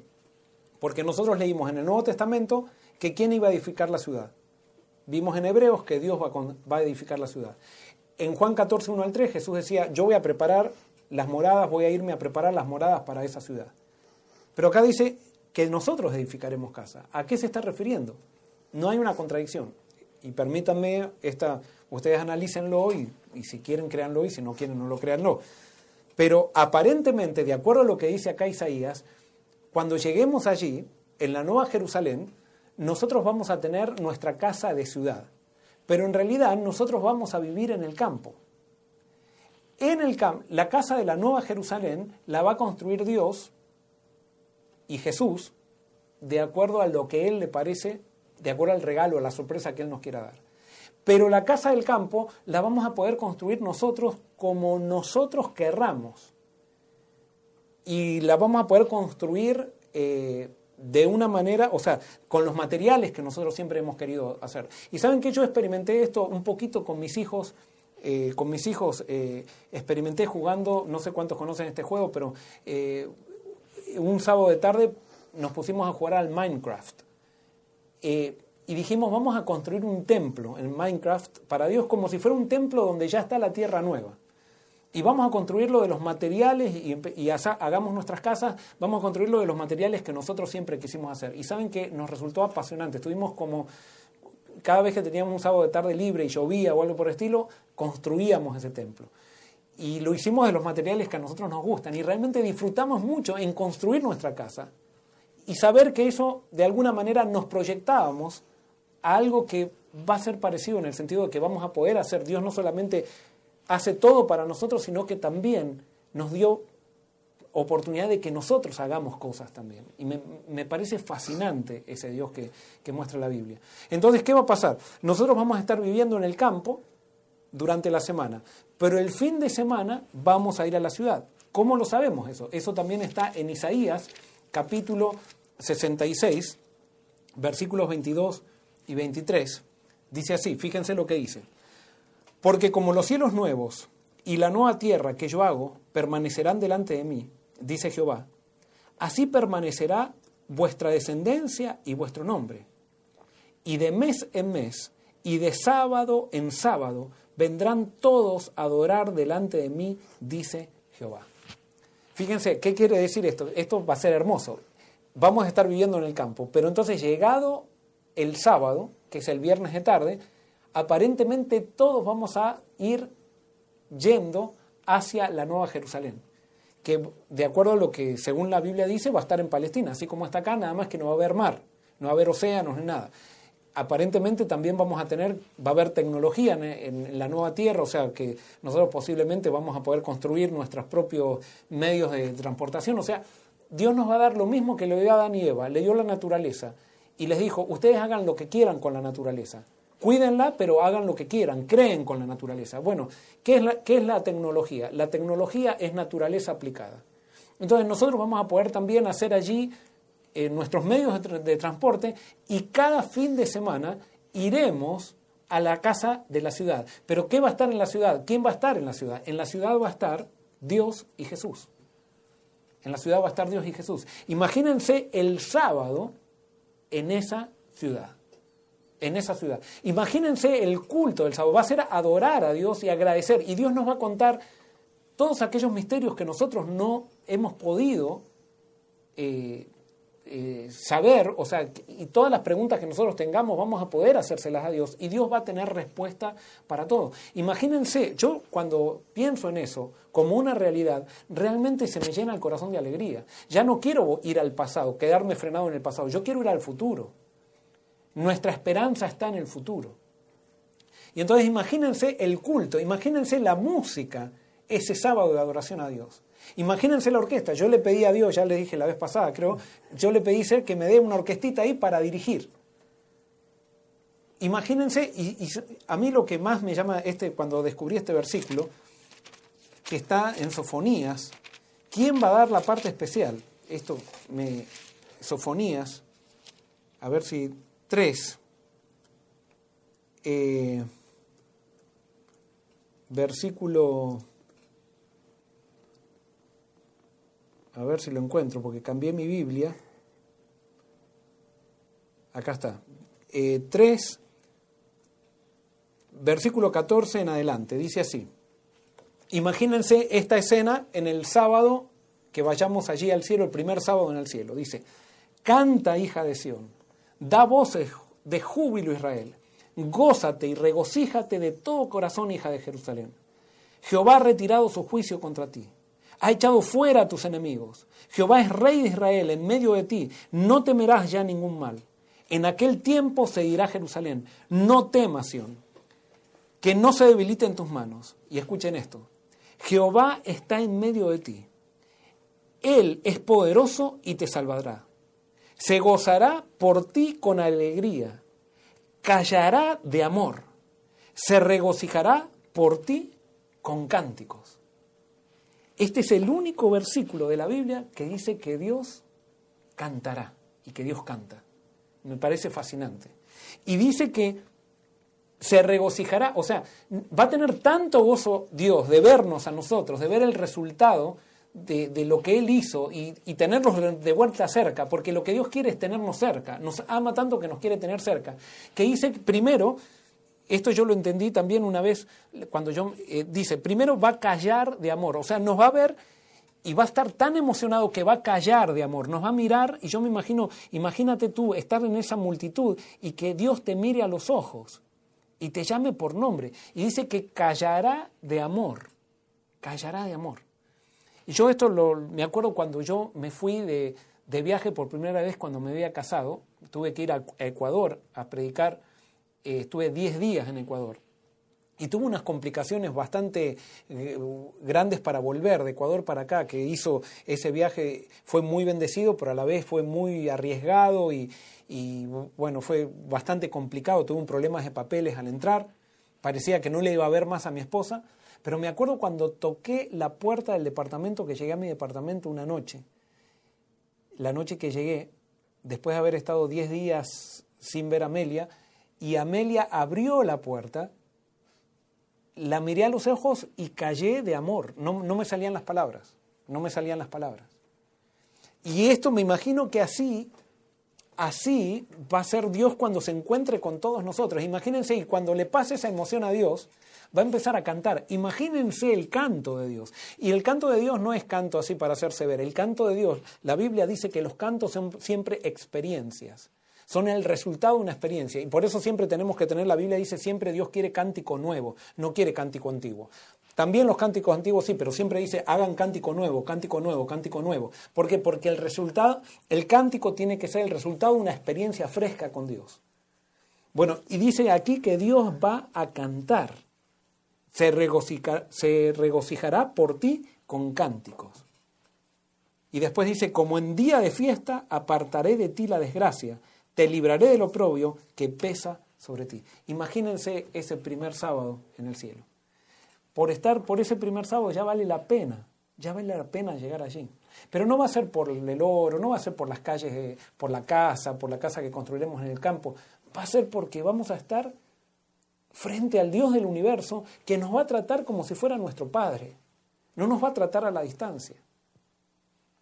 Porque nosotros leímos en el Nuevo Testamento que quién iba a edificar la ciudad. Vimos en Hebreos que Dios va, a edificar la ciudad. En Juan 14, 1 al 3, Jesús decía, yo voy a preparar las moradas, voy a irme a preparar las moradas para esa ciudad. Pero acá dice que nosotros edificaremos casa. ¿A qué se está refiriendo? No hay una contradicción. Y permítanme, esta, ustedes analícenlo y, si quieren créanlo y si no quieren no lo créanlo. Pero aparentemente, de acuerdo a lo que dice acá Isaías, cuando lleguemos allí, en la Nueva Jerusalén, nosotros vamos a tener nuestra casa de ciudad, pero en realidad nosotros vamos a vivir en el campo. En el campo, la casa de la Nueva Jerusalén la va a construir Dios y Jesús de acuerdo a lo que Él le parece, de acuerdo al regalo, a la sorpresa que Él nos quiera dar. Pero la casa del campo la vamos a poder construir nosotros como nosotros querramos. Y la vamos a poder construir eh, de una manera, o sea, con los materiales que nosotros siempre hemos querido hacer. Y saben que yo experimenté esto un poquito con mis hijos. Eh, con mis hijos eh, experimenté jugando, no sé cuántos conocen este juego, pero un sábado de tarde nos pusimos a jugar al Minecraft. Y dijimos, vamos a construir un templo en Minecraft para Dios como si fuera un templo donde ya está la tierra nueva. y vamos a construirlo de los materiales y, hagamos nuestras casas, vamos a construirlo de los materiales que nosotros siempre quisimos hacer. Y saben que nos resultó apasionante. Estuvimos como, cada vez que teníamos un sábado de tarde libre y llovía o algo por el estilo, construíamos ese templo. Y lo hicimos de los materiales que a nosotros nos gustan. Y realmente disfrutamos mucho en construir nuestra casa. Y saber que eso de alguna manera nos proyectábamos a algo que va a ser parecido en el sentido de que vamos a poder hacer. Dios no solamente hace todo para nosotros, sino que también nos dio oportunidad de que nosotros hagamos cosas también. Y me, parece fascinante ese Dios que, que, muestra la Biblia. Entonces, ¿qué va a pasar? Nosotros vamos a estar viviendo en el campo durante la semana, pero el fin de semana vamos a ir a la ciudad. ¿Cómo lo sabemos eso? Eso también está en Isaías capítulo 66, versículos 22 y 23. Dice así, fíjense lo que dice. Porque como los cielos nuevos y la nueva tierra que yo hago permanecerán delante de mí, dice Jehová, así permanecerá vuestra descendencia y vuestro nombre. Y de mes en mes y de sábado en sábado vendrán todos a adorar delante de mí, dice Jehová. Fíjense, ¿qué quiere decir esto? Esto va a ser hermoso. Vamos a estar viviendo en el campo, pero entonces llegado el sábado, que es el viernes de tarde, aparentemente todos vamos a ir yendo hacia la Nueva Jerusalén, que de acuerdo a lo que según la Biblia dice va a estar en Palestina, así como está acá, nada más que no va a haber mar, no va a haber océanos ni nada. Aparentemente también vamos a tener, va a haber tecnología en, la nueva tierra, o sea que nosotros posiblemente vamos a poder construir nuestros propios medios de transportación, o sea, Dios nos va a dar lo mismo que le dio a Adán y Eva, le dio la naturaleza y les dijo, ustedes hagan lo que quieran con la naturaleza. Cuídenla, pero hagan lo que quieran, creen con la naturaleza. Bueno, ¿qué es la, qué es la tecnología? La tecnología es naturaleza aplicada. Entonces nosotros vamos a poder también hacer allí eh, nuestros medios de, transporte y cada fin de semana iremos a la casa de la ciudad. Pero ¿qué va a estar en la ciudad? ¿Quién va a estar en la ciudad? En la ciudad va a estar Dios y Jesús. En la ciudad va a estar Dios y Jesús. Imagínense el sábado en esa ciudad en esa ciudad. Imagínense el culto del sábado, va a ser adorar a Dios y agradecer. Y Dios nos va a contar todos aquellos misterios que nosotros no hemos podido eh, eh, saber, o sea, y todas las preguntas que nosotros tengamos vamos a poder hacérselas a Dios y Dios va a tener respuesta para todo. Imagínense, yo cuando pienso en eso como una realidad, realmente se me llena el corazón de alegría. Ya no quiero ir al pasado, quedarme frenado en el pasado, yo quiero ir al futuro. Nuestra esperanza está en el futuro. Y entonces imagínense el culto, imagínense la música ese sábado de adoración a Dios. Imagínense la orquesta. Yo le pedí a Dios, ya le dije la vez pasada, creo, yo le pedí ser que me dé una orquestita ahí para dirigir. Imagínense, y, a mí lo que más me llama este, cuando descubrí este versículo, que está en Sofonías, ¿quién va a dar la parte especial? Esto me. Sofonías, a ver si 3, eh, versículo, a ver si lo encuentro, porque cambié mi Biblia. Acá está. 3, eh, versículo 14 en adelante, dice así. Imagínense esta escena en el sábado que vayamos allí al cielo, el primer sábado en el cielo. Dice, canta hija de Sión Da voces de júbilo Israel. Gózate y regocíjate de todo corazón, hija de Jerusalén. Jehová ha retirado su juicio contra ti. Ha echado fuera a tus enemigos. Jehová es rey de Israel en medio de ti. No temerás ya ningún mal. En aquel tiempo se dirá Jerusalén, no temas, Sión, que no se debilite en tus manos. Y escuchen esto, Jehová está en medio de ti. Él es poderoso y te salvará se gozará por ti con alegría, callará de amor, se regocijará por ti con cánticos. Este es el único versículo de la Biblia que dice que Dios cantará y que Dios canta. Me parece fascinante. Y dice que se regocijará, o sea, va a tener tanto gozo Dios de vernos a nosotros, de ver el resultado de, lo que Él hizo y, tenerlos de vuelta cerca, porque lo que Dios quiere es tenernos cerca, nos ama tanto que nos quiere tener cerca, que dice primero, esto yo lo entendí también una vez cuando yo eh, dice, primero va a callar de amor, o sea, nos va a ver y va a estar tan emocionado que va a callar de amor, nos va a mirar y yo me imagino, imagínate tú estar en esa multitud y que Dios te mire a los ojos y te llame por nombre y dice que callará de amor, callará de amor. Y yo esto lo, me acuerdo cuando yo me fui de, de viaje por primera vez cuando me había casado, tuve que ir a Ecuador a predicar, eh, estuve 10 días en Ecuador. Y tuvo unas complicaciones bastante eh, grandes para volver de Ecuador para acá, que hizo ese viaje, fue muy bendecido, pero a la vez fue muy arriesgado y, bueno, fue bastante complicado, tuve un problema de papeles al entrar, parecía que no le iba a ver más a mi esposa, pero me acuerdo cuando toqué la puerta del departamento, que llegué a mi departamento una noche, la noche que llegué, después de haber estado 10 días sin ver a Amelia, y Amelia abrió la puerta, la miré a los ojos y callé de amor. No, no me salían las palabras, no me salían las palabras. Y esto me imagino que así, así va a ser Dios cuando se encuentre con todos nosotros. Imagínense, y cuando le pase esa emoción a Dios, va a empezar a cantar. Imagínense el canto de Dios. Y el canto de Dios no es canto así para hacerse ver. El canto de Dios, la Biblia dice que los cantos son siempre experiencias son el resultado de una experiencia. Y por eso siempre tenemos que tener, la Biblia dice siempre Dios quiere cántico nuevo, no quiere cántico antiguo. También los cánticos antiguos sí, pero siempre dice hagan cántico nuevo, cántico nuevo, cántico nuevo. ¿Por qué? Porque el resultado, el cántico tiene que ser el resultado de una experiencia fresca con Dios. Bueno, y dice aquí que Dios va a cantar, se, se regocijará por ti con cánticos. Y después dice, como en día de fiesta apartaré de ti la desgracia, te libraré del oprobio que pesa sobre ti. Imagínense ese primer sábado en el cielo. Por estar por ese primer sábado ya vale la pena, ya vale la pena llegar allí. Pero no va a ser por el oro, no va a ser por las calles, por la casa, por la casa que construiremos en el campo, va a ser porque vamos a estar frente al Dios del universo que nos va a tratar como si fuera nuestro Padre. No nos va a tratar a la distancia.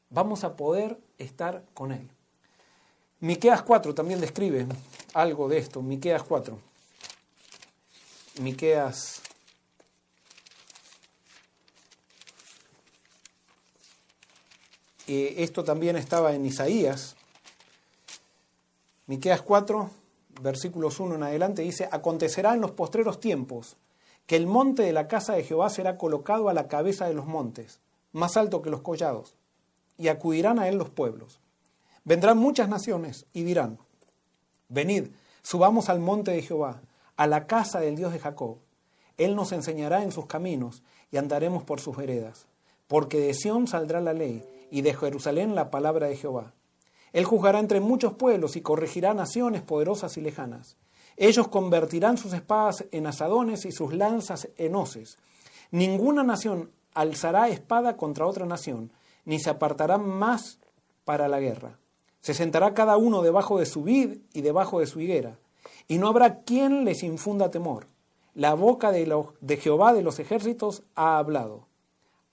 Vamos a poder estar con Él. Miqueas 4 también describe algo de esto. Miqueas 4. Miqueas eh, esto también estaba en Isaías. Miqueas 4, versículos 1 en adelante dice, "Acontecerá en los postreros tiempos que el monte de la casa de Jehová será colocado a la cabeza de los montes, más alto que los collados, y acudirán a él los pueblos." Vendrán muchas naciones y dirán, venid, subamos al monte de Jehová, a la casa del Dios de Jacob. Él nos enseñará en sus caminos y andaremos por sus veredas. Porque de Sión saldrá la ley y de Jerusalén la palabra de Jehová. Él juzgará entre muchos pueblos y corregirá naciones poderosas y lejanas. Ellos convertirán sus espadas en asadones y sus lanzas en hoces. Ninguna nación alzará espada contra otra nación, ni se apartará más para la guerra. Se sentará cada uno debajo de su vid y debajo de su higuera, y no habrá quien les infunda temor. La boca de, Jehová de los ejércitos ha hablado.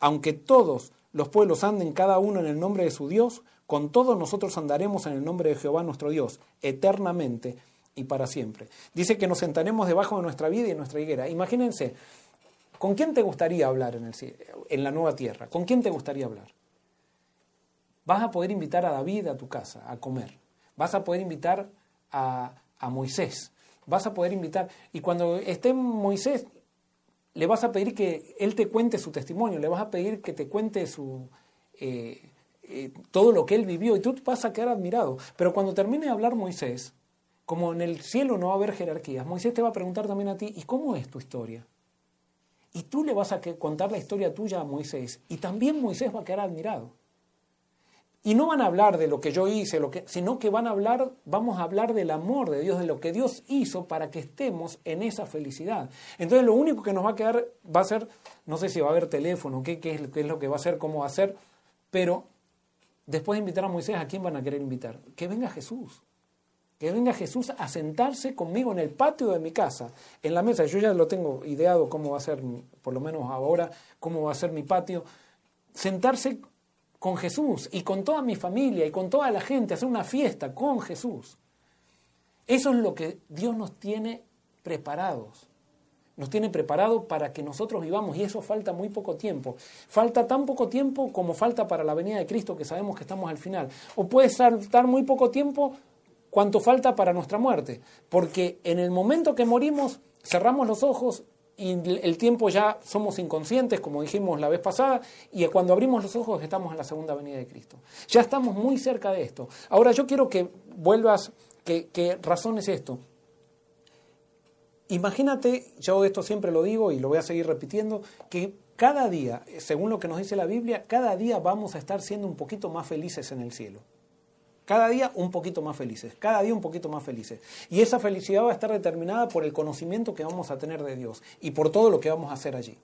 Aunque todos los pueblos anden cada uno en el nombre de su Dios, con todos nosotros andaremos en el nombre de Jehová nuestro Dios, eternamente y para siempre. Dice que nos sentaremos debajo de nuestra vida y de nuestra higuera. Imagínense, ¿con quién te gustaría hablar en la nueva tierra? ¿Con quién te gustaría hablar? Vas a poder invitar a David a tu casa a comer. Vas a poder invitar a, Moisés. Vas a poder invitar. Y cuando esté Moisés, le vas a pedir que él te cuente su testimonio, le vas a pedir que te cuente su, eh, eh, todo lo que él vivió y tú vas a quedar admirado. Pero cuando termine de hablar Moisés, como en el cielo no va a haber jerarquías, Moisés te va a preguntar también a ti, ¿y cómo es tu historia? Y tú le vas a contar la historia tuya a Moisés y también Moisés va a quedar admirado. Y no van a hablar de lo que yo hice, sino que van a hablar, vamos a hablar del amor de Dios, de lo que Dios hizo para que estemos en esa felicidad. Entonces lo único que nos va a quedar va a ser, no sé si va a haber teléfono, qué, qué, es, qué es lo que va a ser, cómo va a ser, pero después de invitar a Moisés, ¿a quién van a querer invitar? Que venga Jesús. Que venga Jesús a sentarse conmigo en el patio de mi casa, en la mesa. Yo ya lo tengo ideado cómo va a ser, por lo menos ahora, cómo va a ser mi patio. Sentarse con Jesús y con toda mi familia y con toda la gente, hacer una fiesta con Jesús. Eso es lo que Dios nos tiene preparados. Nos tiene preparados para que nosotros vivamos y eso falta muy poco tiempo. Falta tan poco tiempo como falta para la venida de Cristo que sabemos que estamos al final. O puede faltar muy poco tiempo cuanto falta para nuestra muerte. Porque en el momento que morimos cerramos los ojos y el tiempo ya somos inconscientes, como dijimos la vez pasada, y cuando abrimos los ojos estamos en la segunda venida de Cristo. Ya estamos muy cerca de esto. Ahora yo quiero que vuelvas, que, que razones esto. Imagínate, yo esto siempre lo digo y lo voy a seguir repitiendo, que cada día, según lo que nos dice la Biblia, cada día vamos a estar siendo un poquito más felices en el cielo. Cada día un poquito más felices, cada día un poquito más felices. Y esa felicidad va a estar determinada por el conocimiento que vamos a tener de Dios y por todo lo que vamos a hacer allí.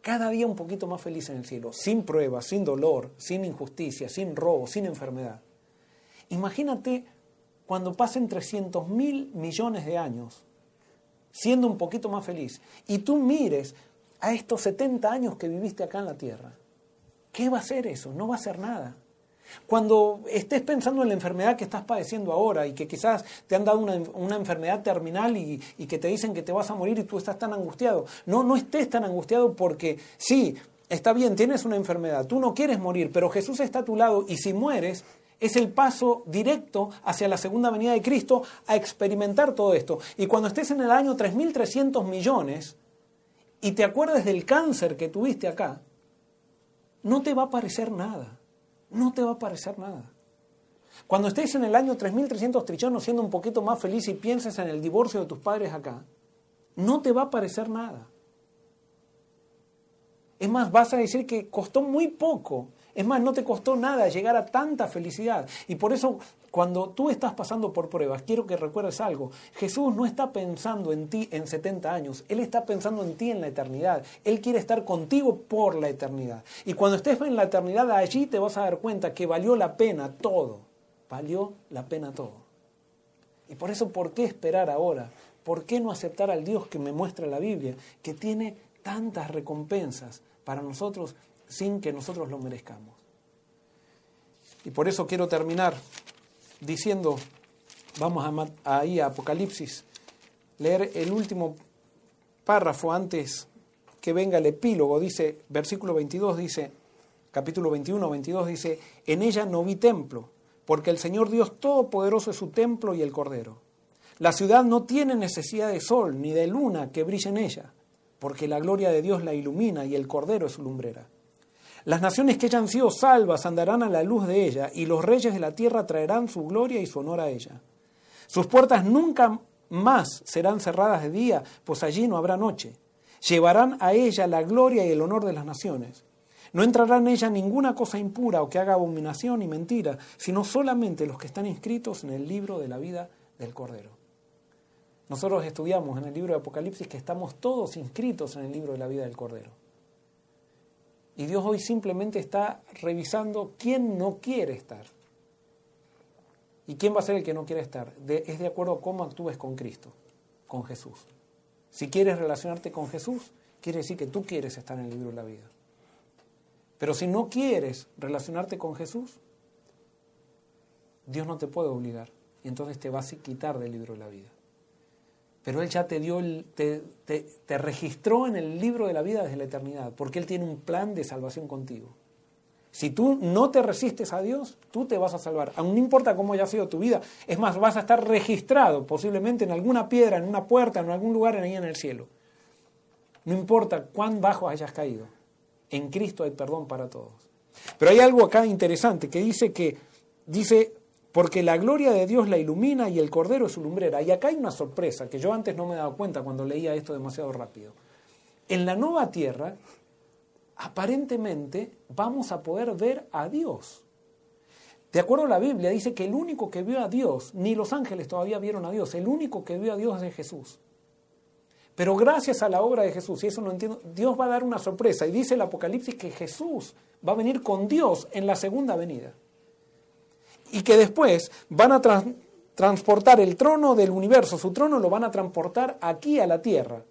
Cada día un poquito más feliz en el cielo, sin pruebas, sin dolor, sin injusticia, sin robo, sin enfermedad. Imagínate cuando pasen 300 mil millones de años siendo un poquito más feliz y tú mires a estos 70 años que viviste acá en la tierra. ¿Qué va a ser eso? No va a ser nada. Cuando estés pensando en la enfermedad que estás padeciendo ahora y que quizás te han dado una, enfermedad terminal y, y, que te dicen que te vas a morir y tú estás tan angustiado, no, no estés tan angustiado porque sí, está bien, tienes una enfermedad, tú no quieres morir, pero Jesús está a tu lado y si mueres, es el paso directo hacia la segunda venida de Cristo a experimentar todo esto. Y cuando estés en el año 3.300 millones y te acuerdes del cáncer que tuviste acá, no te va a parecer nada no te va a parecer nada. Cuando estés en el año 3300 trillones siendo un poquito más feliz y pienses en el divorcio de tus padres acá, no te va a parecer nada. Es más, vas a decir que costó muy poco. Es más, no te costó nada llegar a tanta felicidad. Y por eso cuando tú estás pasando por pruebas, quiero que recuerdes algo. Jesús no está pensando en ti en 70 años, Él está pensando en ti en la eternidad. Él quiere estar contigo por la eternidad. Y cuando estés en la eternidad, allí te vas a dar cuenta que valió la pena todo. Valió la pena todo. Y por eso, ¿por qué esperar ahora? ¿Por qué no aceptar al Dios que me muestra la Biblia, que tiene tantas recompensas para nosotros sin que nosotros lo merezcamos? Y por eso quiero terminar diciendo, vamos a, ahí a Apocalipsis, leer el último párrafo antes que venga el epílogo, dice, versículo 22 dice, capítulo 21, 22 dice, en ella no vi templo, porque el Señor Dios Todopoderoso es su templo y el Cordero. La ciudad no tiene necesidad de sol ni de luna que brille en ella, porque la gloria de Dios la ilumina y el Cordero es su lumbrera. Las naciones que hayan sido salvas andarán a la luz de ella, y los reyes de la tierra traerán su gloria y su honor a ella. Sus puertas nunca más serán cerradas de día, pues allí no habrá noche. Llevarán a ella la gloria y el honor de las naciones. No entrará en ella ninguna cosa impura o que haga abominación y mentira, sino solamente los que están inscritos en el libro de la vida del Cordero. Nosotros estudiamos en el libro de Apocalipsis que estamos todos inscritos en el libro de la vida del Cordero. Y Dios hoy simplemente está revisando quién no quiere estar. ¿Y quién va a ser el que no quiere estar? es de acuerdo a cómo actúes con Cristo, con Jesús. Si quieres relacionarte con Jesús, quiere decir que tú quieres estar en el libro de la vida. Pero si no quieres relacionarte con Jesús, Dios no te puede obligar. Y entonces te vas a quitar del libro de la vida pero Él ya te dio, el, te, te, registró en el libro de la vida desde la eternidad, porque Él tiene un plan de salvación contigo. Si tú no te resistes a Dios, tú te vas a salvar. Aún no importa cómo haya sido tu vida. Es más, vas a estar registrado posiblemente en alguna piedra, en una puerta, en algún lugar ahí en el cielo. No importa cuán bajo hayas caído. En Cristo hay perdón para todos. Pero hay algo acá interesante que dice que, dice, porque la gloria de Dios la ilumina y el Cordero es su lumbrera. Y acá hay una sorpresa que yo antes no me dado cuenta cuando leía esto demasiado rápido. En la nueva tierra, aparentemente vamos a poder ver a Dios. De acuerdo a la Biblia, dice que el único que vio a Dios, ni los ángeles todavía vieron a Dios, el único que vio a Dios es Jesús. Pero gracias a la obra de Jesús, y eso no entiendo, Dios va a dar una sorpresa. Y dice el Apocalipsis que Jesús va a venir con Dios en la segunda venida y que después van a transportar el trono del universo, su trono lo van a transportar aquí a la tierra.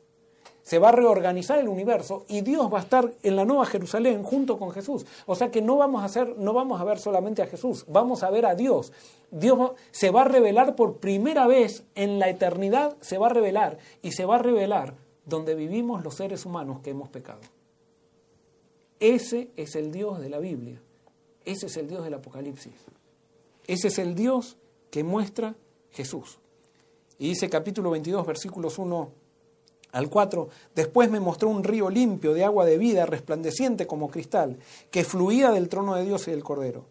se va a reorganizar el universo y Dios va a estar en la nueva Jerusalén junto con Jesús. O sea que no vamos a hacer, no vamos a ver solamente a Jesús, vamos a ver a Dios. Dios se va a revelar por primera vez en la eternidad, se va a revelar y se va a revelar donde vivimos los seres humanos que hemos pecado. Ese es el Dios de la Biblia. Ese es el Dios del Apocalipsis. Ese es el Dios que muestra Jesús. Y dice capítulo 22, versículos 1 al 4, después me mostró un río limpio de agua de vida, resplandeciente como cristal, que fluía del trono de Dios y del Cordero.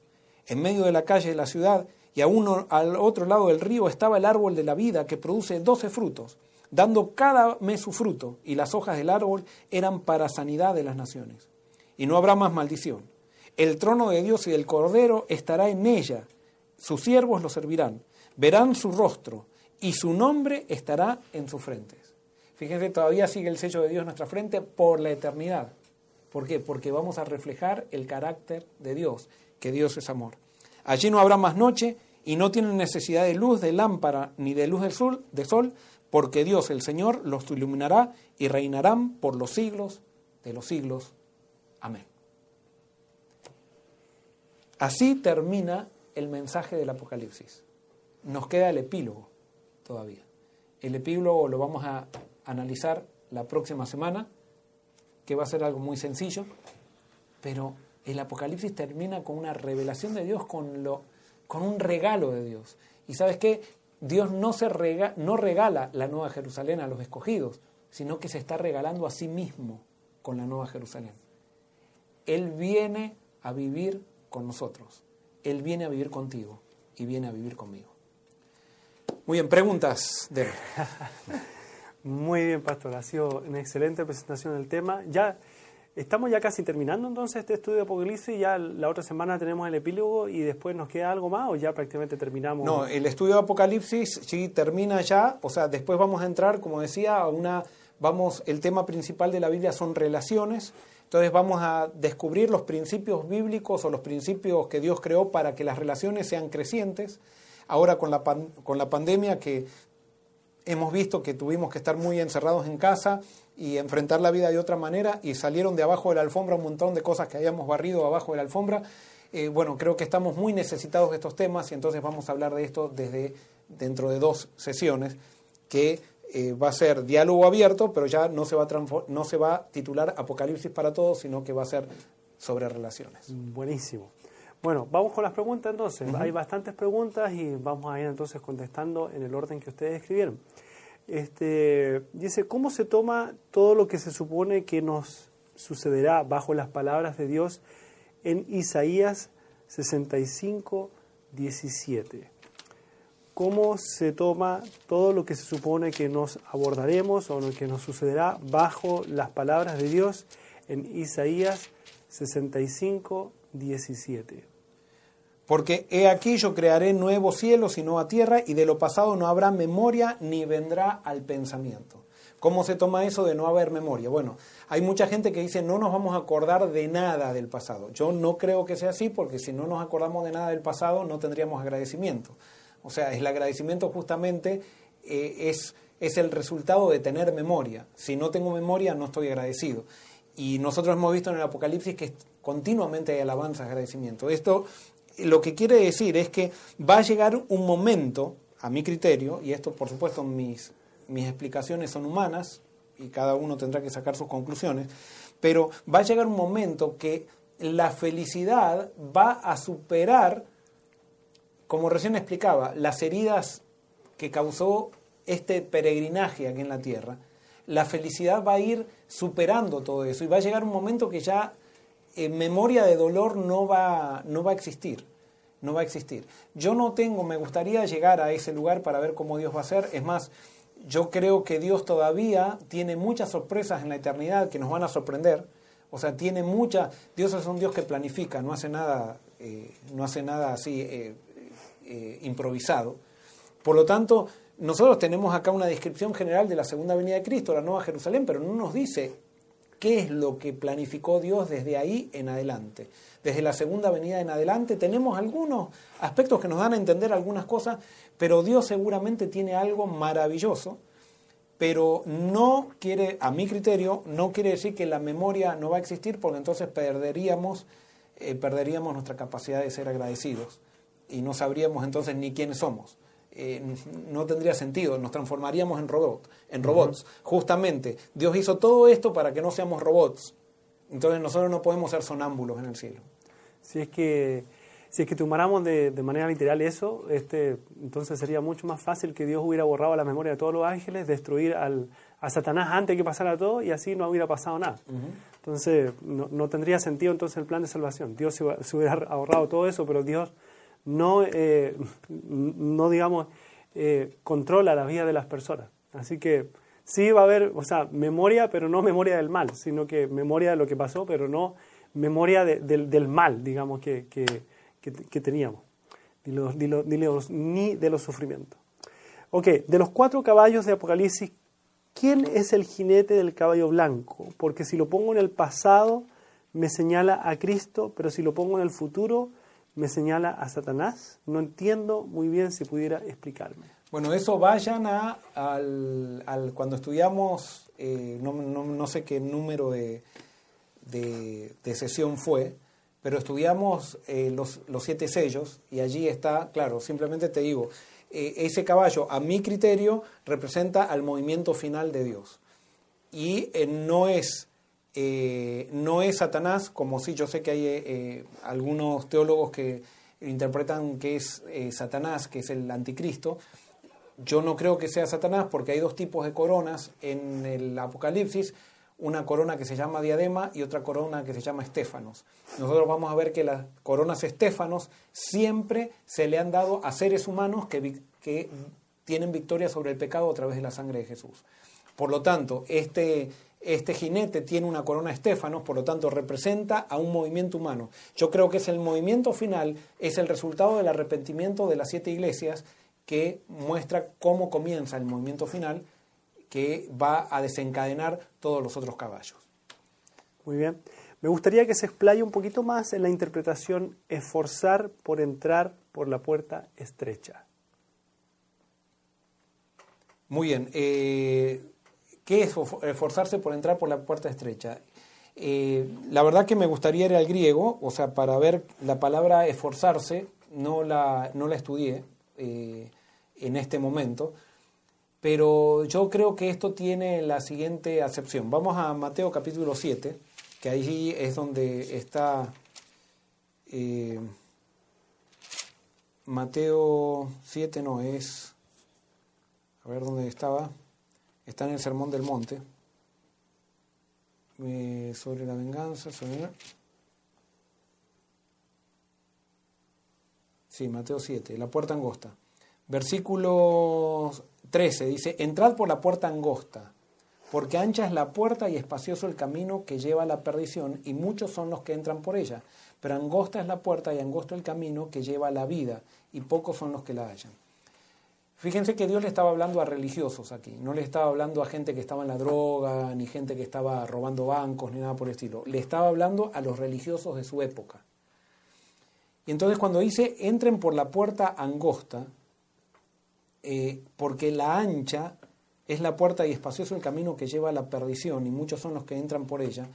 En medio de la calle de la ciudad y a uno, al otro lado del río estaba el árbol de la vida que produce doce frutos, dando cada mes su fruto, y las hojas del árbol eran para sanidad de las naciones. Y no habrá más maldición. El trono de Dios y del Cordero estará en ella, sus siervos lo servirán, verán su rostro, y su nombre estará en sus frentes. Fíjense, todavía sigue el sello de Dios en nuestra frente por la eternidad. ¿Por qué? Porque vamos a reflejar el carácter de Dios, que Dios es amor. Allí no habrá más noche y no tienen necesidad de luz de lámpara ni de luz del sol, de sol, porque Dios, el Señor, los iluminará y reinarán por los siglos de los siglos. Amén. Así termina el mensaje del Apocalipsis. Nos queda el epílogo todavía. El epílogo lo vamos a analizar la próxima semana, que va a ser algo muy sencillo, pero el Apocalipsis termina con una revelación de Dios, con, lo, con un regalo de Dios. Y sabes qué? Dios no, se rega, no regala la Nueva Jerusalén a los escogidos, sino que se está regalando a sí mismo con la Nueva Jerusalén. Él viene a vivir con nosotros. Él viene a vivir contigo y viene a vivir conmigo. Muy bien, preguntas de... [laughs] Muy bien, pastor. Ha sido una excelente presentación del tema. Ya estamos ya casi terminando entonces este estudio de Apocalipsis. Ya la otra semana tenemos el epílogo y después nos queda algo más o ya prácticamente terminamos. No, el estudio de Apocalipsis sí termina ya. O sea, después vamos a entrar, como decía, a una. Vamos, el tema principal de la Biblia son relaciones. Entonces vamos a descubrir los principios bíblicos o los principios que Dios creó para que las relaciones sean crecientes. Ahora con la, con la pandemia que hemos visto que tuvimos que estar muy encerrados en casa y enfrentar la vida de otra manera y salieron de abajo de la alfombra un montón de cosas que habíamos barrido abajo de la alfombra. Eh, bueno, creo que estamos muy necesitados de estos temas y entonces vamos a hablar de esto desde dentro de dos sesiones que eh, va a ser diálogo abierto, pero ya no se, va a no se va a titular Apocalipsis para todos, sino que va a ser sobre relaciones. Buenísimo. Bueno, vamos con las preguntas entonces. Hay bastantes preguntas y vamos a ir entonces contestando en el orden que ustedes escribieron. Este, dice, ¿cómo se toma todo lo que se supone que nos sucederá bajo las palabras de Dios en Isaías 65, 17? ¿Cómo se toma todo lo que se supone que nos abordaremos o lo que nos sucederá bajo las palabras de Dios en Isaías 65, 17? Porque he aquí yo crearé nuevos cielos y nueva tierra, y de lo pasado no habrá memoria ni vendrá al pensamiento. ¿Cómo se toma eso de no haber memoria? Bueno, hay mucha gente que dice no nos vamos a acordar de nada del pasado. Yo no creo que sea así porque si no nos acordamos de nada del pasado no tendríamos agradecimiento. O sea, el agradecimiento justamente eh, es, es el resultado de tener memoria. Si no tengo memoria no estoy agradecido. Y nosotros hemos visto en el Apocalipsis que continuamente hay alabanza, agradecimiento. Esto lo que quiere decir es que va a llegar un momento, a mi criterio, y esto por supuesto mis, mis explicaciones son humanas y cada uno tendrá que sacar sus conclusiones, pero va a llegar un momento que la felicidad va a superar, como recién explicaba, las heridas que causó este peregrinaje aquí en la tierra. La felicidad va a ir superando todo eso y va a llegar un momento que ya en memoria de dolor no va, no va a existir. No va a existir. Yo no tengo, me gustaría llegar a ese lugar para ver cómo Dios va a ser. Es más, yo creo que Dios todavía tiene muchas sorpresas en la eternidad que nos van a sorprender. O sea, tiene mucha. Dios es un Dios que planifica, no hace nada, eh, no hace nada así eh, eh, improvisado. Por lo tanto, nosotros tenemos acá una descripción general de la segunda venida de Cristo, la Nueva Jerusalén, pero no nos dice qué es lo que planificó Dios desde ahí en adelante. Desde la segunda venida en adelante tenemos algunos aspectos que nos dan a entender algunas cosas, pero Dios seguramente tiene algo maravilloso pero no quiere, a mi criterio, no quiere decir que la memoria no va a existir porque entonces perderíamos, eh, perderíamos nuestra capacidad de ser agradecidos y no sabríamos entonces ni quiénes somos. Eh, no tendría sentido, nos transformaríamos en, robot, en robots. Justamente, Dios hizo todo esto para que no seamos robots. Entonces nosotros no podemos ser sonámbulos en el cielo. Si es que si es que tomáramos de, de, manera literal eso, este, entonces sería mucho más fácil que Dios hubiera borrado la memoria de todos los ángeles, destruir al, a Satanás antes que pasara todo y así no hubiera pasado nada. Entonces no, no, tendría sentido entonces el plan de salvación. Dios se, se hubiera ahorrado todo eso, pero Dios no, eh, no digamos, eh, controla la vida de las personas. Así que sí va a haber, o sea, memoria, pero no memoria del mal, sino que memoria de lo que pasó, pero no memoria de, del, mal, digamos, que, que que, teníamos, ni, los, ni, ni de los sufrimientos. Ok, de los cuatro caballos de Apocalipsis, ¿quién es el jinete del caballo blanco? Porque si lo pongo en el pasado, me señala a Cristo, pero si lo pongo en el futuro, me señala a Satanás. No entiendo muy bien si pudiera explicarme. Bueno, eso vayan a, al, cuando estudiamos, eh, no, no, no, sé qué número de, de, sesión fue, pero estudiamos eh, los, los, siete sellos y allí está, claro, simplemente te digo, eh, ese caballo, a mi criterio, representa al movimiento final de Dios. Y no, es, no es Satanás, como si yo sé que hay algunos teólogos que interpretan que es Satanás, que es el anticristo. Yo no creo que sea Satanás porque hay dos tipos de coronas en el Apocalipsis una corona que se llama diadema y otra corona que se llama estéfanos. Nosotros vamos a ver que las coronas estéfanos siempre se le han dado a seres humanos que, que tienen victoria sobre el pecado a través de la sangre de Jesús. Por lo tanto, este, este jinete tiene una corona estéfanos, por lo tanto representa a un movimiento humano. Yo creo que es el movimiento final, es el resultado del arrepentimiento de las siete iglesias que muestra cómo comienza el movimiento final que va a desencadenar todos los otros caballos. Muy bien. Me gustaría que se explaye un poquito más en la interpretación esforzar por entrar por la puerta estrecha. Muy bien. Eh, ¿Qué es esforzarse por entrar por la puerta estrecha? Eh, la verdad que me gustaría ir al griego, o sea, para ver la palabra esforzarse, no la, no la estudié eh, en este momento, pero yo creo que esto tiene la siguiente acepción. Vamos a Mateo capítulo 7, que allí es donde está eh, Mateo 7, no es, a ver dónde estaba, está en el Sermón del Monte, eh, sobre la venganza, sobre... Sí, Mateo 7, la puerta angosta. Versículos 13 dice, entrad por la puerta angosta, porque ancha es la puerta y espacioso el camino que lleva a la perdición, y muchos son los que entran por ella. Pero angosta es la puerta y angosto el camino que lleva a la vida, y pocos son los que la hallan. Fíjense que Dios le estaba hablando a religiosos aquí, no le estaba hablando a gente que estaba en la droga, ni gente que estaba robando bancos, ni nada por el estilo. Le estaba hablando a los religiosos de su época. Y entonces cuando dice, entren por la puerta angosta, eh, porque la ancha es la puerta y espacioso el camino que lleva a la perdición y muchos son los que entran por ella.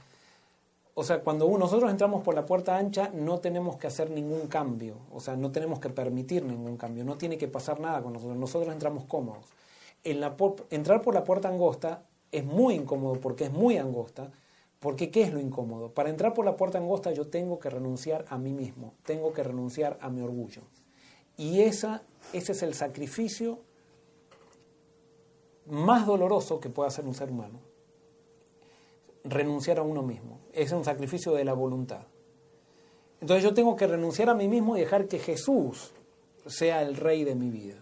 O sea, cuando nosotros entramos por la puerta ancha no tenemos que hacer ningún cambio, o sea, no tenemos que permitir ningún cambio, no tiene que pasar nada con nosotros, nosotros entramos cómodos. Entrar por la puerta angosta es muy incómodo porque es muy angosta, porque ¿qué es lo incómodo? Para entrar por la puerta angosta yo tengo que renunciar a mí mismo, tengo que renunciar a mi orgullo. Y esa ese es el sacrificio más doloroso que puede hacer un ser humano. Renunciar a uno mismo. Es un sacrificio de la voluntad. Entonces yo tengo que renunciar a mí mismo y dejar que Jesús sea el rey de mi vida.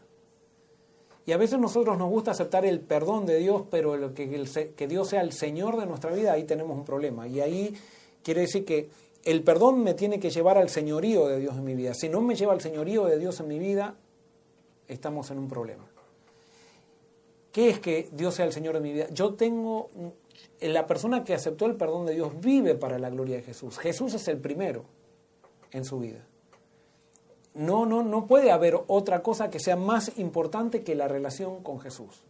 Y a veces nosotros nos gusta aceptar el perdón de Dios, pero que, que Dios sea el Señor de nuestra vida, ahí tenemos un problema. Y ahí quiere decir que el perdón me tiene que llevar al señorío de Dios en mi vida. Si no me lleva al señorío de Dios en mi vida, estamos en un problema. ¿Qué es que Dios sea el Señor de mi vida? Yo tengo, la persona que aceptó el perdón de Dios vive para la gloria de Jesús. Jesús es el primero en su vida. No, no, no puede haber otra cosa que sea más importante que la relación con Jesús.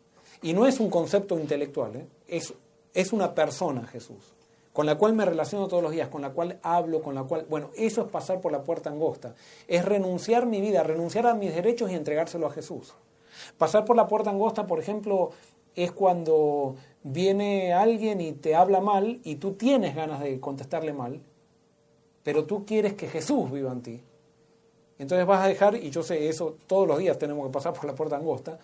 Y no es un concepto intelectual, ¿eh? es, es una persona Jesús, con la cual me relaciono todos los días, con la cual hablo, con la cual... Bueno, eso es pasar por la puerta angosta, es renunciar mi vida, renunciar a mis derechos y entregárselo a Jesús. Pasar por la puerta angosta, por ejemplo, es cuando viene alguien y te habla mal y tú tienes ganas de contestarle mal, pero tú quieres que Jesús viva en ti. Entonces vas a dejar, y yo sé eso, todos los días tenemos que pasar por la puerta angosta,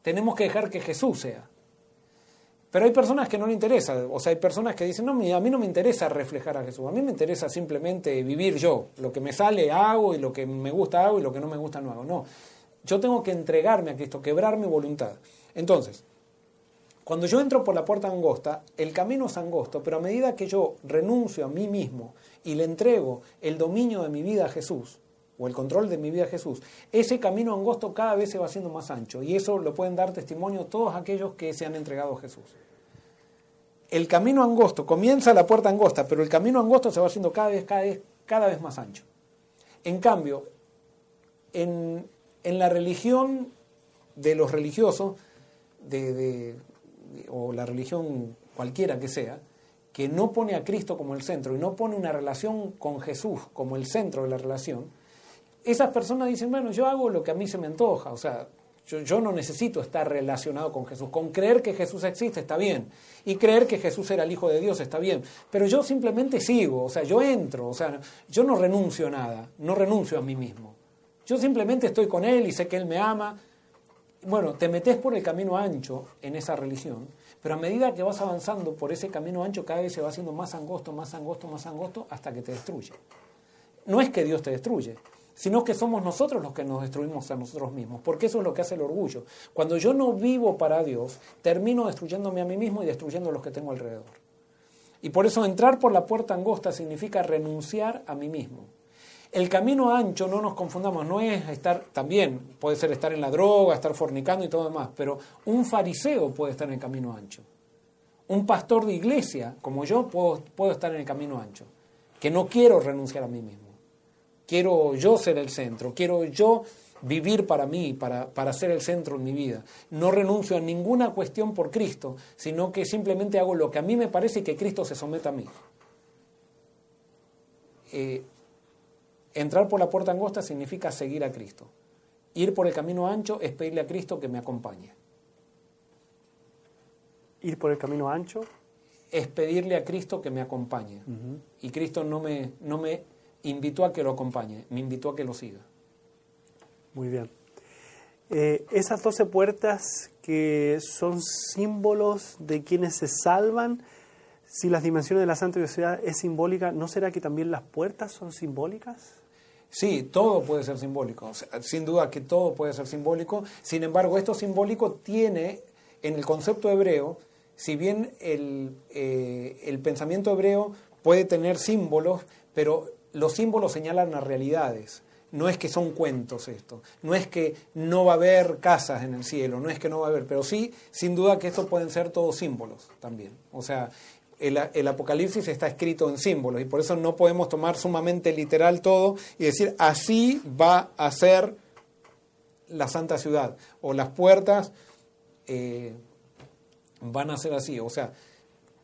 tenemos que dejar que Jesús sea. Pero hay personas que no le interesa, o sea, hay personas que dicen, no, a mí no me interesa reflejar a Jesús, a mí me interesa simplemente vivir yo, lo que me sale hago y lo que me gusta hago y lo que no me gusta no hago. No, yo tengo que entregarme a Cristo, quebrar mi voluntad. Entonces, cuando yo entro por la puerta angosta, el camino es angosto, pero a medida que yo renuncio a mí mismo y le entrego el dominio de mi vida a Jesús, o el control de mi vida a Jesús, ese camino angosto cada vez se va haciendo más ancho. Y eso lo pueden dar testimonio todos aquellos que se han entregado a Jesús. El camino angosto, comienza la puerta angosta, pero el camino angosto se va haciendo cada vez, cada vez, cada vez más ancho. En cambio, en, la religión de los religiosos, de o la religión cualquiera que sea, que no pone a Cristo como el centro y no pone una relación con Jesús como el centro de la relación, esas personas dicen, bueno, yo hago lo que a mí se me antoja, o sea, yo, no necesito estar relacionado con Jesús. Con creer que Jesús existe está bien. Y creer que Jesús era el Hijo de Dios está bien. Pero yo simplemente sigo, o sea, yo entro, o sea, yo no renuncio a nada, no renuncio a mí mismo. Yo simplemente estoy con Él y sé que Él me ama bueno, te metes por el camino ancho en esa religión, pero a medida que vas avanzando por ese camino ancho, cada vez se va haciendo más angosto, más angosto, más angosto, hasta que te destruye. No es que Dios te destruye, sino que somos nosotros los que nos destruimos a nosotros mismos, porque eso es lo que hace el orgullo. Cuando yo no vivo para Dios, termino destruyéndome a mí mismo y destruyendo a los que tengo alrededor. Y por eso entrar por la puerta angosta significa renunciar a mí mismo. El camino ancho, no nos confundamos, no es estar, también puede ser estar en la droga, estar fornicando y todo demás, pero un fariseo puede estar en el camino ancho. Un pastor de iglesia, como yo, puedo, estar en el camino ancho, que no quiero renunciar a mí mismo. Quiero yo ser el centro, quiero yo vivir para mí, para, para ser el centro en mi vida. No renuncio a ninguna cuestión por Cristo, sino que simplemente hago lo que a mí me parece y que Cristo se someta a mí. Eh, Entrar por la puerta angosta significa seguir a Cristo. Ir por el camino ancho es pedirle a Cristo que me acompañe. Ir por el camino ancho es pedirle a Cristo que me acompañe. Y Cristo no me, no me invitó a que lo acompañe, me invitó a que lo siga. Muy bien. Eh, esas doce puertas que son símbolos de quienes se salvan, si las dimensiones de la Santa Sociedad es simbólica, ¿no será que también las puertas son simbólicas? Sí, todo puede ser simbólico, sin duda que todo puede ser simbólico, sin embargo esto simbólico tiene en el concepto hebreo, si bien el, eh, el pensamiento hebreo puede tener símbolos, pero los símbolos señalan a realidades. No es que son cuentos esto, no es que no va a haber casas en el cielo, no es que no va a haber, pero sí, sin duda que estos pueden ser todos símbolos también. O sea, el, Apocalipsis está escrito en símbolos y por eso no podemos tomar sumamente literal todo y decir así va a ser la santa ciudad o las puertas eh, van a ser así. O sea,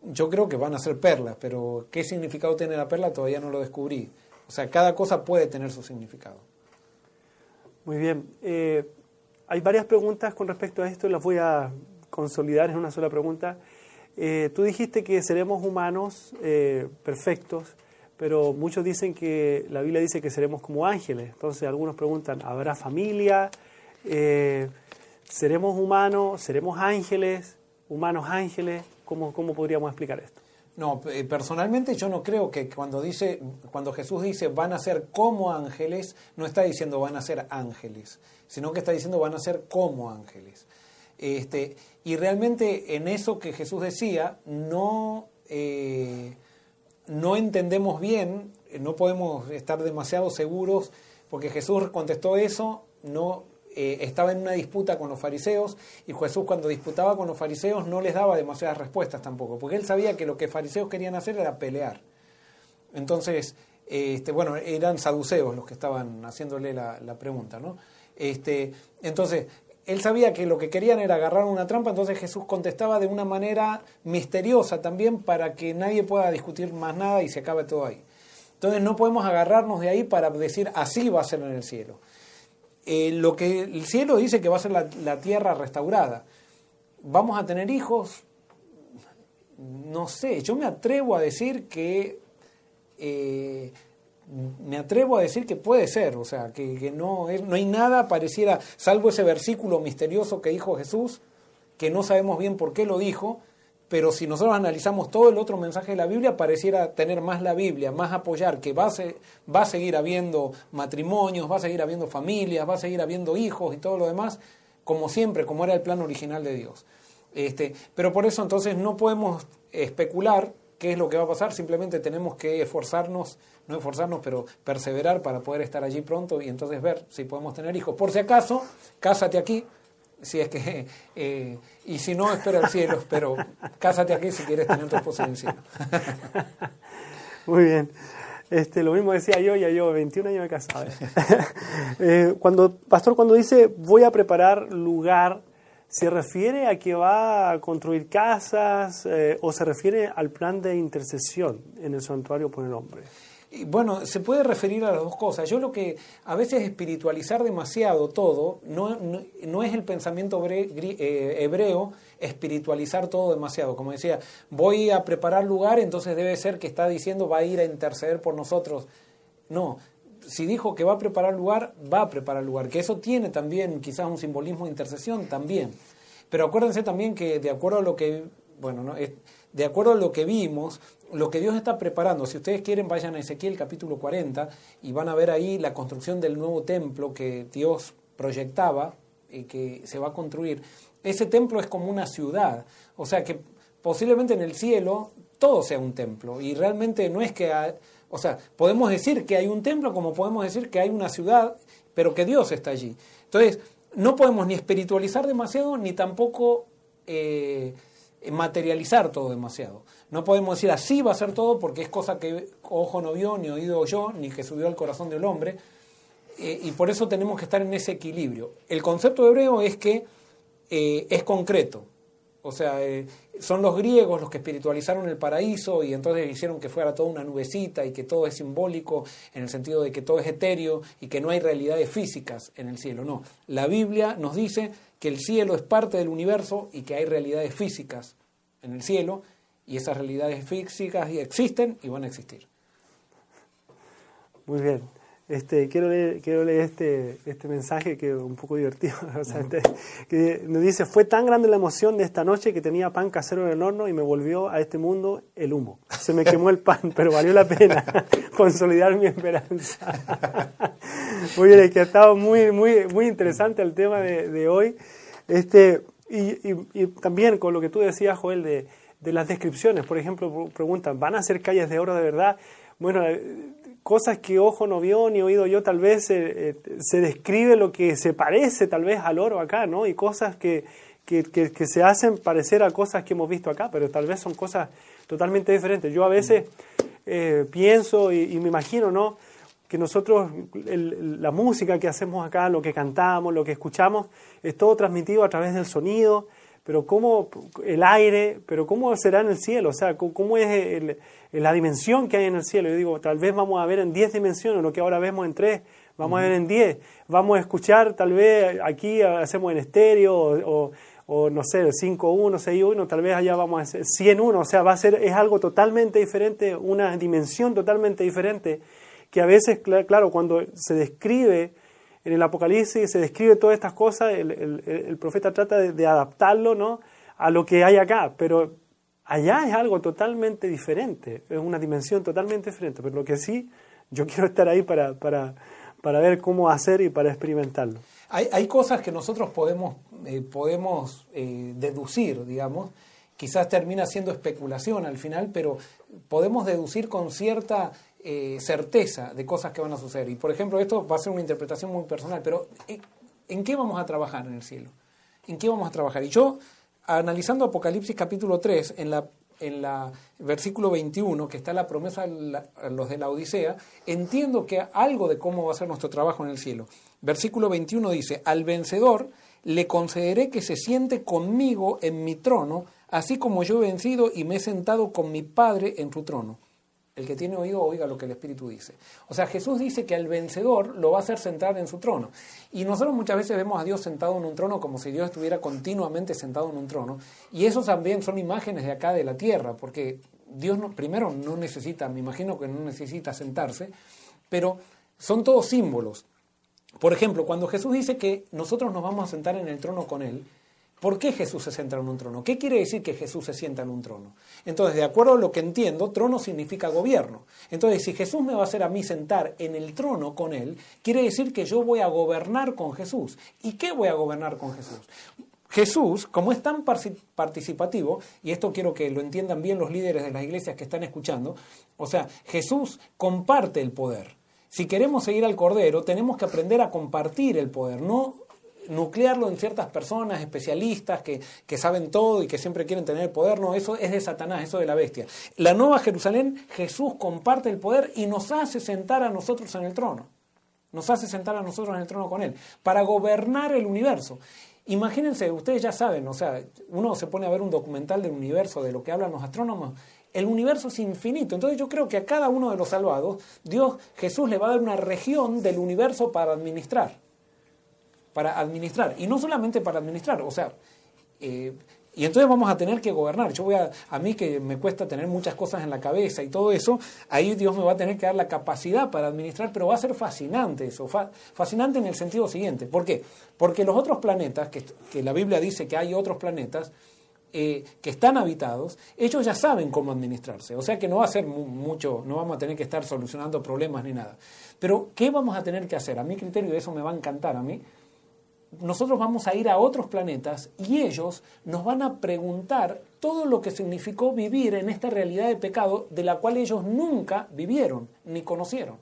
yo creo que van a ser perlas, pero qué significado tiene la perla todavía no lo descubrí. O sea, cada cosa puede tener su significado. Muy bien. Eh, hay varias preguntas con respecto a esto y las voy a consolidar en una sola pregunta. Eh, tú dijiste que seremos humanos eh, perfectos, pero muchos dicen que la Biblia dice que seremos como ángeles. Entonces algunos preguntan, ¿habrá familia? Eh, ¿Seremos humanos? ¿Seremos ángeles? ¿Humanos ángeles? ¿Cómo, cómo podríamos explicar esto? No, personalmente yo no creo que cuando dice, cuando Jesús dice van a ser como ángeles, no está diciendo van a ser ángeles, sino que está diciendo van a ser como ángeles. Este, y realmente en eso que Jesús decía, no, eh, no entendemos bien, no podemos estar demasiado seguros, porque Jesús contestó eso, no eh, estaba en una disputa con los fariseos, y Jesús cuando disputaba con los fariseos no les daba demasiadas respuestas tampoco, porque él sabía que lo que fariseos querían hacer era pelear. Entonces, este, bueno, eran saduceos los que estaban haciéndole la, la pregunta, ¿no? Este, entonces, él sabía que lo que querían era agarrar una trampa, entonces Jesús contestaba de una manera misteriosa también para que nadie pueda discutir más nada y se acabe todo ahí. Entonces no podemos agarrarnos de ahí para decir así va a ser en el cielo. Eh, lo que el cielo dice que va a ser la, tierra restaurada. ¿Vamos a tener hijos? No sé, yo me atrevo a decir que eh, me atrevo a decir que puede ser, o sea, que, no, no hay nada pareciera, salvo ese versículo misterioso que dijo Jesús, que no sabemos bien por qué lo dijo, pero si nosotros analizamos todo el otro mensaje de la Biblia, pareciera tener más la Biblia, más apoyar, que va a, seguir habiendo matrimonios, va a seguir habiendo familias, va a seguir habiendo hijos y todo lo demás, como siempre, como era el plan original de Dios. Este, pero por eso entonces no podemos especular qué es lo que va a pasar, simplemente tenemos que esforzarnos, no esforzarnos, pero perseverar para poder estar allí pronto y entonces ver si podemos tener hijos. Por si acaso, cásate aquí, si es que, [laughs] eh, y si no, espera el cielo, pero cásate aquí si quieres tener tu esposa en el cielo. [laughs] Muy bien. Este, lo mismo decía yo, ya yo 21 años de casado. [laughs] eh, cuando, pastor, cuando dice voy a preparar lugar ¿Se refiere a que va a construir casas eh, o se refiere al plan de intercesión en el santuario por el hombre? Bueno, se puede referir a las dos cosas. Yo lo que a veces espiritualizar demasiado todo, no, no, es el pensamiento eh, hebreo espiritualizar todo demasiado. Como decía, voy a preparar lugar, entonces debe ser que está diciendo va a ir a interceder por nosotros. No, si dijo que va a preparar lugar, va a preparar lugar, que eso tiene también quizás un simbolismo de intercesión también. Pero acuérdense también que de acuerdo a lo que, bueno, ¿no? de acuerdo a lo que vimos, lo que Dios está preparando, si ustedes quieren vayan a Ezequiel capítulo 40 y van a ver ahí la construcción del nuevo templo que Dios proyectaba y que se va a construir. Ese templo es como una ciudad, o sea que posiblemente en el cielo todo sea un templo y realmente no es que o sea, podemos decir que hay un templo como podemos decir que hay una ciudad, pero que Dios está allí. Entonces, no podemos ni espiritualizar demasiado, ni tampoco eh, materializar todo demasiado. No podemos decir así va a ser todo porque es cosa que ojo no vio, ni oído oyó, ni que subió al corazón del hombre. Eh, y por eso tenemos que estar en ese equilibrio. El concepto hebreo es que eh, es concreto. O sea, eh, son los griegos los que espiritualizaron el paraíso y entonces hicieron que fuera toda una nubecita y que todo es simbólico en el sentido de que todo es etéreo y que no hay realidades físicas en el cielo. No, la Biblia nos dice que el cielo es parte del universo y que hay realidades físicas en el cielo y esas realidades físicas existen y van a existir. Muy bien. Este, quiero leer, quiero leer este, este mensaje que es un poco divertido. [laughs] Este, que nos dice, fue tan grande la emoción de esta noche que tenía pan casero en el horno y me volvió a este mundo el humo. Se me quemó el pan, pero valió la pena [laughs] consolidar mi esperanza. muy bien, es que ha estado muy, muy, muy interesante el tema de, de hoy. Este, y, y, y, también con lo que tú decías, Joel, de, de las descripciones. Por ejemplo, preguntan, ¿van a ser calles de oro de verdad? Bueno, cosas que ojo no vio ni oído yo, tal vez eh, eh, se describe lo que se parece tal vez al oro acá, ¿no? Y cosas que, que, que, se hacen parecer a cosas que hemos visto acá, pero tal vez son cosas totalmente diferentes. Yo a veces eh, pienso y, me imagino, ¿no? Que nosotros, la música que hacemos acá, lo que cantamos, lo que escuchamos, es todo transmitido a través del sonido, pero cómo el aire, pero cómo será en el cielo, o sea, cómo es el, la dimensión que hay en el cielo. Yo digo, tal vez vamos a ver en 10 dimensiones lo que ahora vemos en 3, vamos a ver en 10. Vamos a escuchar, tal vez aquí hacemos en estéreo o, o, no sé, 5-1, 6-1, tal vez allá vamos a hacer 100-1, o sea, va a ser, es algo totalmente diferente, una dimensión totalmente diferente, que a veces, claro, cuando se describe en el Apocalipsis, se describe todas estas cosas, el, profeta trata de, adaptarlo ¿no? a lo que hay acá, pero Allá es algo totalmente diferente, es una dimensión totalmente diferente, pero lo que sí, yo [laughs] quiero estar ahí para, para, para ver cómo hacer y para experimentarlo. Hay, hay cosas que nosotros podemos, eh, podemos eh, deducir, digamos, quizás termina siendo especulación al final, pero podemos deducir con cierta eh, certeza de cosas que van a suceder. Y por ejemplo, esto va a ser una interpretación muy personal, pero ¿en qué vamos a trabajar en el cielo? ¿En qué vamos a trabajar? Y yo analizando Apocalipsis capítulo 3, en la en la versículo 21, que está la promesa a los de la Odisea, entiendo que algo de cómo va a ser nuestro trabajo en el cielo. Versículo 21 dice, al vencedor le concederé que se siente conmigo en mi trono, así como yo he vencido y me he sentado con mi Padre en tu trono. El que tiene oído oiga lo que el Espíritu dice. O sea, Jesús dice que al vencedor lo va a hacer sentar en su trono. Y nosotros muchas veces vemos a Dios sentado en un trono como si Dios estuviera continuamente sentado en un trono. Y esos también son imágenes de acá de la tierra, porque Dios primero no necesita, me imagino que no necesita sentarse, pero son todos símbolos. Por ejemplo, cuando Jesús dice que nosotros nos vamos a sentar en el trono con Él, ¿Por qué Jesús se sienta en un trono? ¿Qué quiere decir que Jesús se sienta en un trono? Entonces, de acuerdo a lo que entiendo, trono significa gobierno. Entonces, si Jesús me va a hacer a mí sentar en el trono con Él, quiere decir que yo voy a gobernar con Jesús. ¿Y qué voy a gobernar con Jesús? Jesús, como es tan participativo, y esto quiero que lo entiendan bien los líderes de las iglesias que están escuchando, o sea, Jesús comparte el poder. Si queremos seguir al Cordero, tenemos que aprender a compartir el poder, no nuclearlo en ciertas personas especialistas que, que, saben todo y que siempre quieren tener el poder, no, eso es de Satanás, eso de la bestia. La nueva Jerusalén, Jesús comparte el poder y nos hace sentar a nosotros en el trono. Nos hace sentar a nosotros en el trono con Él, para gobernar el universo. Imagínense, ustedes ya saben, o sea, uno se pone a ver un documental del universo, de lo que hablan los astrónomos, el universo es infinito. Entonces yo creo que a cada uno de los salvados, Dios, Jesús le va a dar una región del universo para administrar para administrar. Y no solamente para administrar, o sea, eh, y entonces vamos a tener que gobernar. Yo voy a, a mí que me cuesta tener muchas cosas en la cabeza y todo eso, ahí Dios me va a tener que dar la capacidad para administrar, pero va a ser fascinante eso, fascinante en el sentido siguiente. ¿Por qué? Porque los otros planetas, que, que la Biblia dice que hay otros planetas, eh, que están habitados, ellos ya saben cómo administrarse. O sea que no va a ser mucho, no vamos a tener que estar solucionando problemas ni nada. Pero, ¿qué vamos a tener que hacer? A mi criterio, eso me va a encantar a mí nosotros vamos a ir a otros planetas y ellos nos van a preguntar todo lo que significó vivir en esta realidad de pecado de la cual ellos nunca vivieron ni conocieron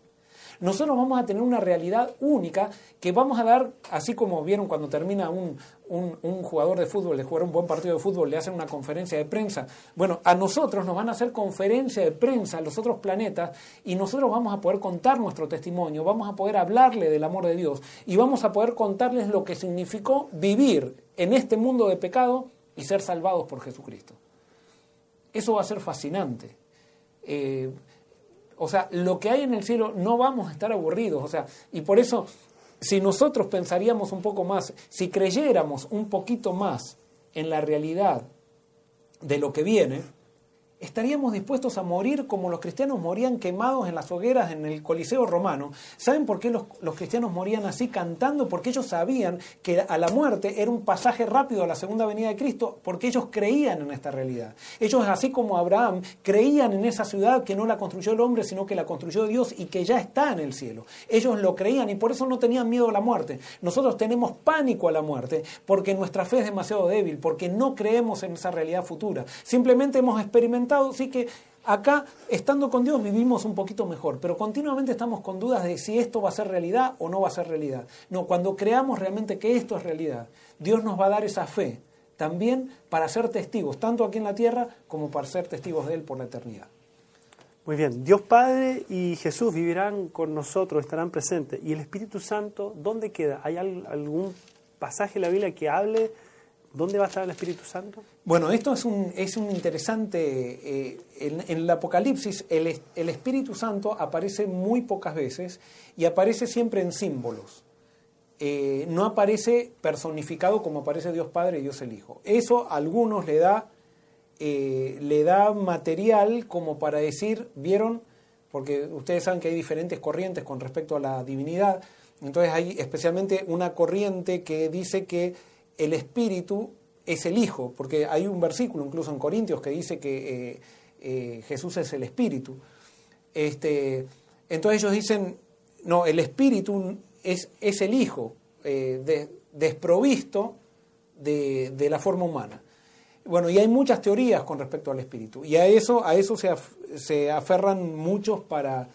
nosotros vamos a tener una realidad única que vamos a dar, así como vieron cuando termina un, jugador de fútbol de jugar un buen partido de fútbol, le hacen una conferencia de prensa. Bueno, a nosotros nos van a hacer conferencia de prensa a los otros planetas y nosotros vamos a poder contar nuestro testimonio, vamos a poder hablarle del amor de Dios y vamos a poder contarles lo que significó vivir en este mundo de pecado y ser salvados por Jesucristo. Eso va a ser fascinante. Eh, o sea, lo que hay en el cielo no vamos a estar aburridos. O sea, y por eso, si nosotros pensaríamos un poco más, si creyéramos un poquito más en la realidad de lo que viene, estaríamos dispuestos a morir como los cristianos morían quemados en las hogueras en el Coliseo romano. ¿Saben por qué los, cristianos morían así cantando? Porque ellos sabían que a la muerte era un pasaje rápido a la segunda venida de Cristo, porque ellos creían en esta realidad. Ellos, así como Abraham, creían en esa ciudad que no la construyó el hombre, sino que la construyó Dios y que ya está en el cielo. Ellos lo creían y por eso no tenían miedo a la muerte. Nosotros tenemos pánico a la muerte porque nuestra fe es demasiado débil, porque no creemos en esa realidad futura. Simplemente hemos experimentado Así que acá, estando con Dios, vivimos un poquito mejor, pero continuamente estamos con dudas de si esto va a ser realidad o no va a ser realidad. No, cuando creamos realmente que esto es realidad, Dios nos va a dar esa fe también para ser testigos, tanto aquí en la tierra como para ser testigos de Él por la eternidad. Muy bien, Dios Padre y Jesús vivirán con nosotros, estarán presentes. ¿Y el Espíritu Santo dónde queda? ¿Hay algún pasaje en la Biblia que hable ¿Dónde va a estar el Espíritu Santo? Bueno, esto es un, es un interesante... Eh, en, el Apocalipsis el, el, Espíritu Santo aparece muy pocas veces y aparece siempre en símbolos. Eh, no aparece personificado como aparece Dios Padre y Dios el Hijo. Eso a algunos le da, eh, le da material como para decir, ¿vieron? Porque ustedes saben que hay diferentes corrientes con respecto a la divinidad. Entonces hay especialmente una corriente que dice que el Espíritu es el Hijo, porque hay un versículo incluso en Corintios que dice que eh, eh, Jesús es el Espíritu. Este, entonces ellos dicen, no, el Espíritu es, es el Hijo, eh, desprovisto de, de, la forma humana. Bueno, y hay muchas teorías con respecto al Espíritu, y a eso, a eso se, se aferran muchos para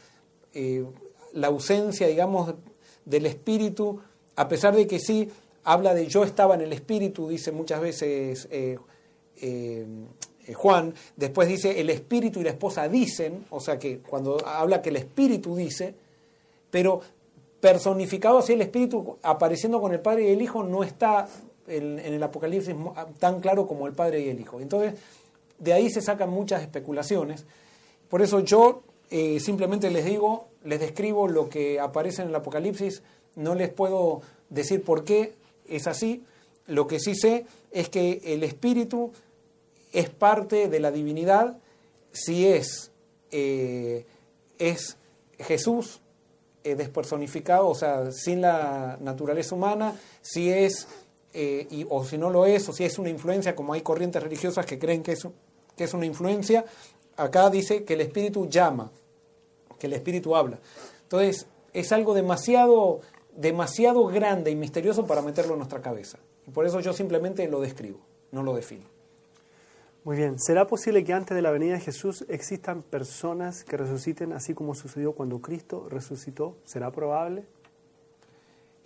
la ausencia, digamos, del Espíritu, a pesar de que sí, habla de yo estaba en el Espíritu, dice muchas veces eh, eh, Juan, después dice el Espíritu y la esposa dicen, o sea que cuando habla que el Espíritu dice, pero personificado así el Espíritu apareciendo con el Padre y el Hijo no está en, el Apocalipsis tan claro como el Padre y el Hijo. Entonces, de ahí se sacan muchas especulaciones. Por eso yo eh, simplemente les digo, les describo lo que aparece en el Apocalipsis, no les puedo decir por qué es así, lo que sí sé es que el Espíritu es parte de la divinidad, si es, eh, es Jesús eh, despersonificado, o sea, sin la naturaleza humana, si es, y, o si no lo es, o si es una influencia, como hay corrientes religiosas que creen que es que es una influencia, acá dice que el espíritu llama, que el espíritu habla. Entonces, es algo demasiado, demasiado grande y misterioso para meterlo en nuestra cabeza. Y por eso yo simplemente lo describo, no lo defino. Muy bien. ¿Será posible que antes de la venida de Jesús existan personas que resuciten así como sucedió cuando Cristo resucitó? ¿Será probable?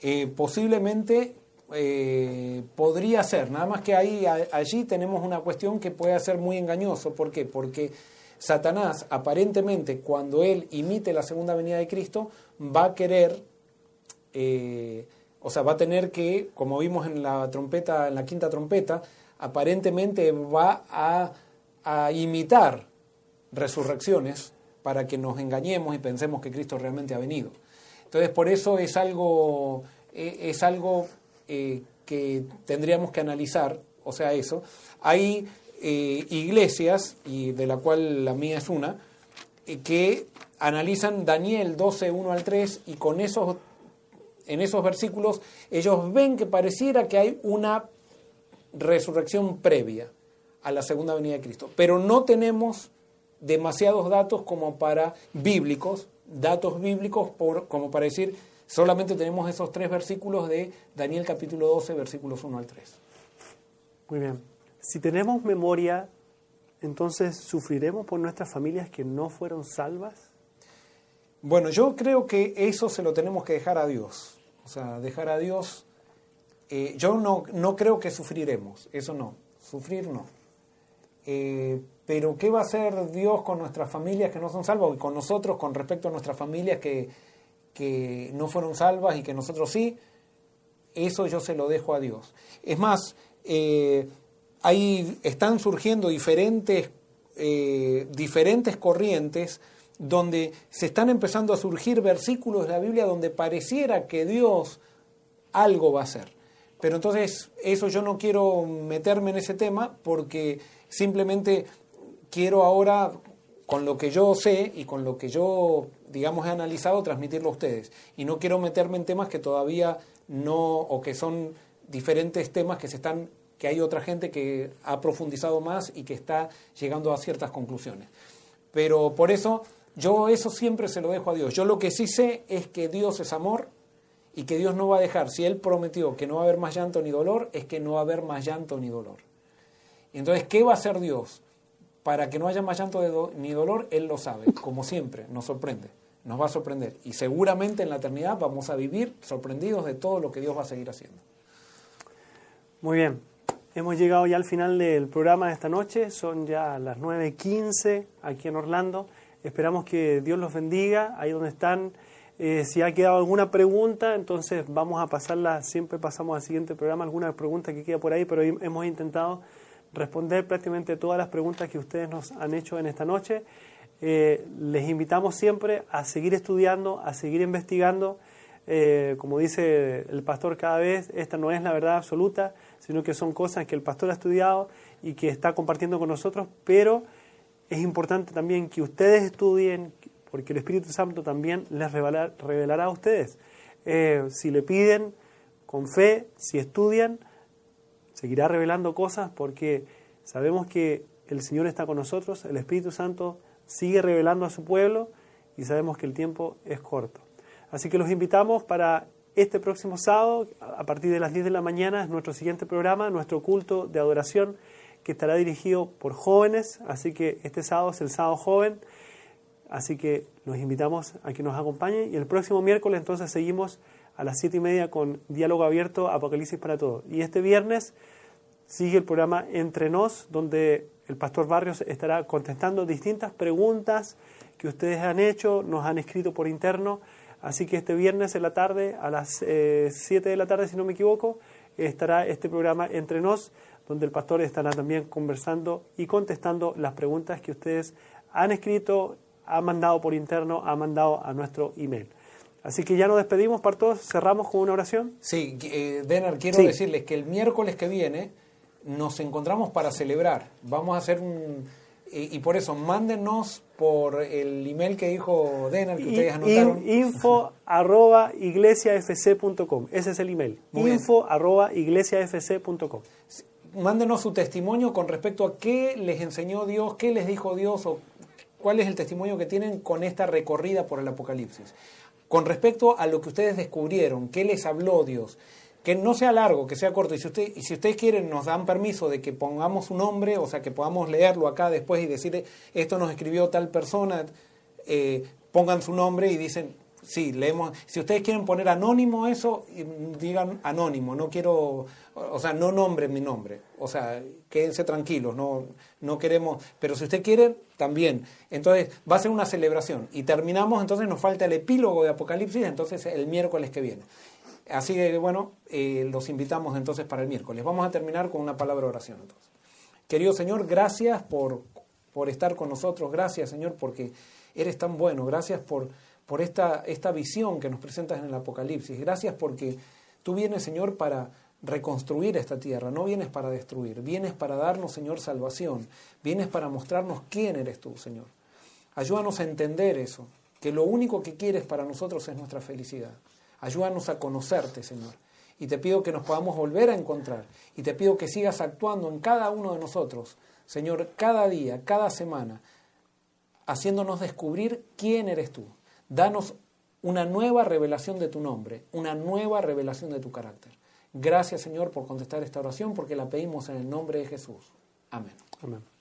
Eh, posiblemente eh, podría ser, nada más que ahí, allí tenemos una cuestión que puede ser muy engañoso. ¿Por qué? Porque Satanás, aparentemente, cuando él imite la segunda venida de Cristo, va a querer, eh, o sea, va a tener que, como vimos en la trompeta, en la quinta trompeta, aparentemente va a, imitar resurrecciones para que nos engañemos y pensemos que Cristo realmente ha venido. Entonces, por eso es algo, e, es algo eh, que tendríamos que analizar, o sea, eso. Hay eh, iglesias, y de la cual la mía es una, que analizan Daniel 12, 1 al 3, y con esos, en esos versículos ellos ven que pareciera que hay una resurrección previa a la segunda venida de Cristo, pero no tenemos demasiados datos como para bíblicos, datos bíblicos por, como para decir Solamente tenemos esos tres versículos de Daniel capítulo 12, versículos 1 al 3. Muy bien. Si tenemos memoria, entonces sufriremos por nuestras familias que no fueron salvas. Bueno, yo creo que eso se lo tenemos que dejar a Dios. O sea, dejar a Dios. Eh, yo no, no creo que sufriremos, eso no. Sufrir no. Eh, pero ¿qué va a hacer Dios con nuestras familias que no son salvas y con nosotros con respecto a nuestras familias que, que no fueron salvas y que nosotros sí, eso yo se lo dejo a Dios. Es más, eh, ahí están surgiendo diferentes, eh, diferentes corrientes donde se están empezando a surgir versículos de la Biblia donde pareciera que Dios algo va a hacer. Pero entonces eso yo no quiero meterme en ese tema porque simplemente quiero ahora, con lo que yo sé y con lo que yo digamos, he analizado, transmitirlo a ustedes. Y no quiero meterme en temas que todavía no, o que son diferentes temas que se están, que hay otra gente que ha profundizado más y que está llegando a ciertas conclusiones. Pero por eso, yo eso siempre se lo dejo a Dios. Yo lo que sí sé es que Dios es amor y que Dios no va a dejar, si Él prometió que no va a haber más llanto ni dolor, es que no va a haber más llanto ni dolor. Entonces, ¿qué va a hacer Dios? Para que no haya más llanto ni dolor, Él lo sabe, como siempre, nos sorprende nos va a sorprender. Y seguramente en la eternidad vamos a vivir sorprendidos de todo lo que Dios va a seguir haciendo. Muy bien. Hemos llegado ya al final del programa de esta noche. Son ya las 9.15 aquí en Orlando. Esperamos que Dios los bendiga ahí donde están. Eh, si ha quedado alguna pregunta, entonces vamos a pasarla. Siempre pasamos al siguiente programa. Alguna pregunta que queda por ahí, pero hemos intentado responder prácticamente todas las preguntas que ustedes nos han hecho en esta noche. Eh, les invitamos siempre a seguir estudiando, a seguir investigando. Eh, como dice el pastor cada vez, esta no es la verdad absoluta, sino que son cosas que el pastor ha estudiado y que está compartiendo con nosotros, pero es importante también que ustedes estudien, porque el Espíritu Santo también les revelará, a ustedes. Eh, si le piden con fe, si estudian, seguirá revelando cosas porque sabemos que el Señor está con nosotros, el Espíritu Santo sigue revelando a su pueblo y sabemos que el tiempo es corto. Así que los invitamos para este próximo sábado, a partir de las 10 de la mañana, es nuestro siguiente programa, nuestro culto de adoración que estará dirigido por jóvenes, así que este sábado es el sábado joven, así que los invitamos a que nos acompañen y el próximo miércoles entonces seguimos a las 7 y media con Diálogo Abierto, Apocalipsis para Todos. Y este viernes sigue el programa Entre Nos, donde el pastor Barrios estará contestando distintas preguntas que ustedes han hecho, nos han escrito por interno. Así que este viernes en la tarde, a las 7 eh, de la tarde, si no me equivoco, estará este programa Entre Nos, donde el pastor estará también conversando y contestando las preguntas que ustedes han escrito, han mandado por interno, han mandado a nuestro email. Así que ya nos despedimos, todos, cerramos con una oración. Sí, eh, Denner, quiero decirles que el miércoles que viene nos encontramos para celebrar. Vamos a hacer un... Y, por eso, mándenos por el email que dijo Denner, que ustedes anotaron. info arroba iglesiafc.com. Ese es el email. info arroba iglesiafc.com. Mándenos su testimonio con respecto a qué les enseñó Dios, qué les dijo Dios o cuál es el testimonio que tienen con esta recorrida por el Apocalipsis. Con respecto a lo que ustedes descubrieron, qué les habló Dios, que no sea largo, que sea corto. Y si, usted, y si ustedes quieren, nos dan permiso de que pongamos su nombre, o sea, que podamos leerlo acá después y decirle, esto nos escribió tal persona, eh, pongan su nombre y dicen, sí, leemos. Si ustedes quieren poner anónimo eso, digan anónimo, no quiero, o sea, no nombren mi nombre. O sea, quédense tranquilos, no, no queremos, pero si usted quiere, también. Entonces, va a ser una celebración. Y terminamos, entonces nos falta el epílogo de Apocalipsis, entonces el miércoles que viene. Así que, bueno, eh, los invitamos entonces para el miércoles. Vamos a terminar con una palabra de oración entonces. Querido Señor, gracias por, por estar con nosotros. Gracias, Señor, porque eres tan bueno. Gracias por, por esta, esta visión que nos presentas en el Apocalipsis. Gracias porque tú vienes, Señor, para reconstruir esta tierra. No vienes para destruir. Vienes para darnos, Señor, salvación. Vienes para mostrarnos quién eres tú, Señor. Ayúdanos a entender eso, que lo único que quieres para nosotros es nuestra felicidad. Ayúdanos a conocerte, Señor. Y te pido que nos podamos volver a encontrar. Y te pido que sigas actuando en cada uno de nosotros, Señor, cada día, cada semana, haciéndonos descubrir quién eres tú. Danos una nueva revelación de tu nombre, una nueva revelación de tu carácter. Gracias, Señor, por contestar esta oración, porque la pedimos en el nombre de Jesús. Amén. Amén.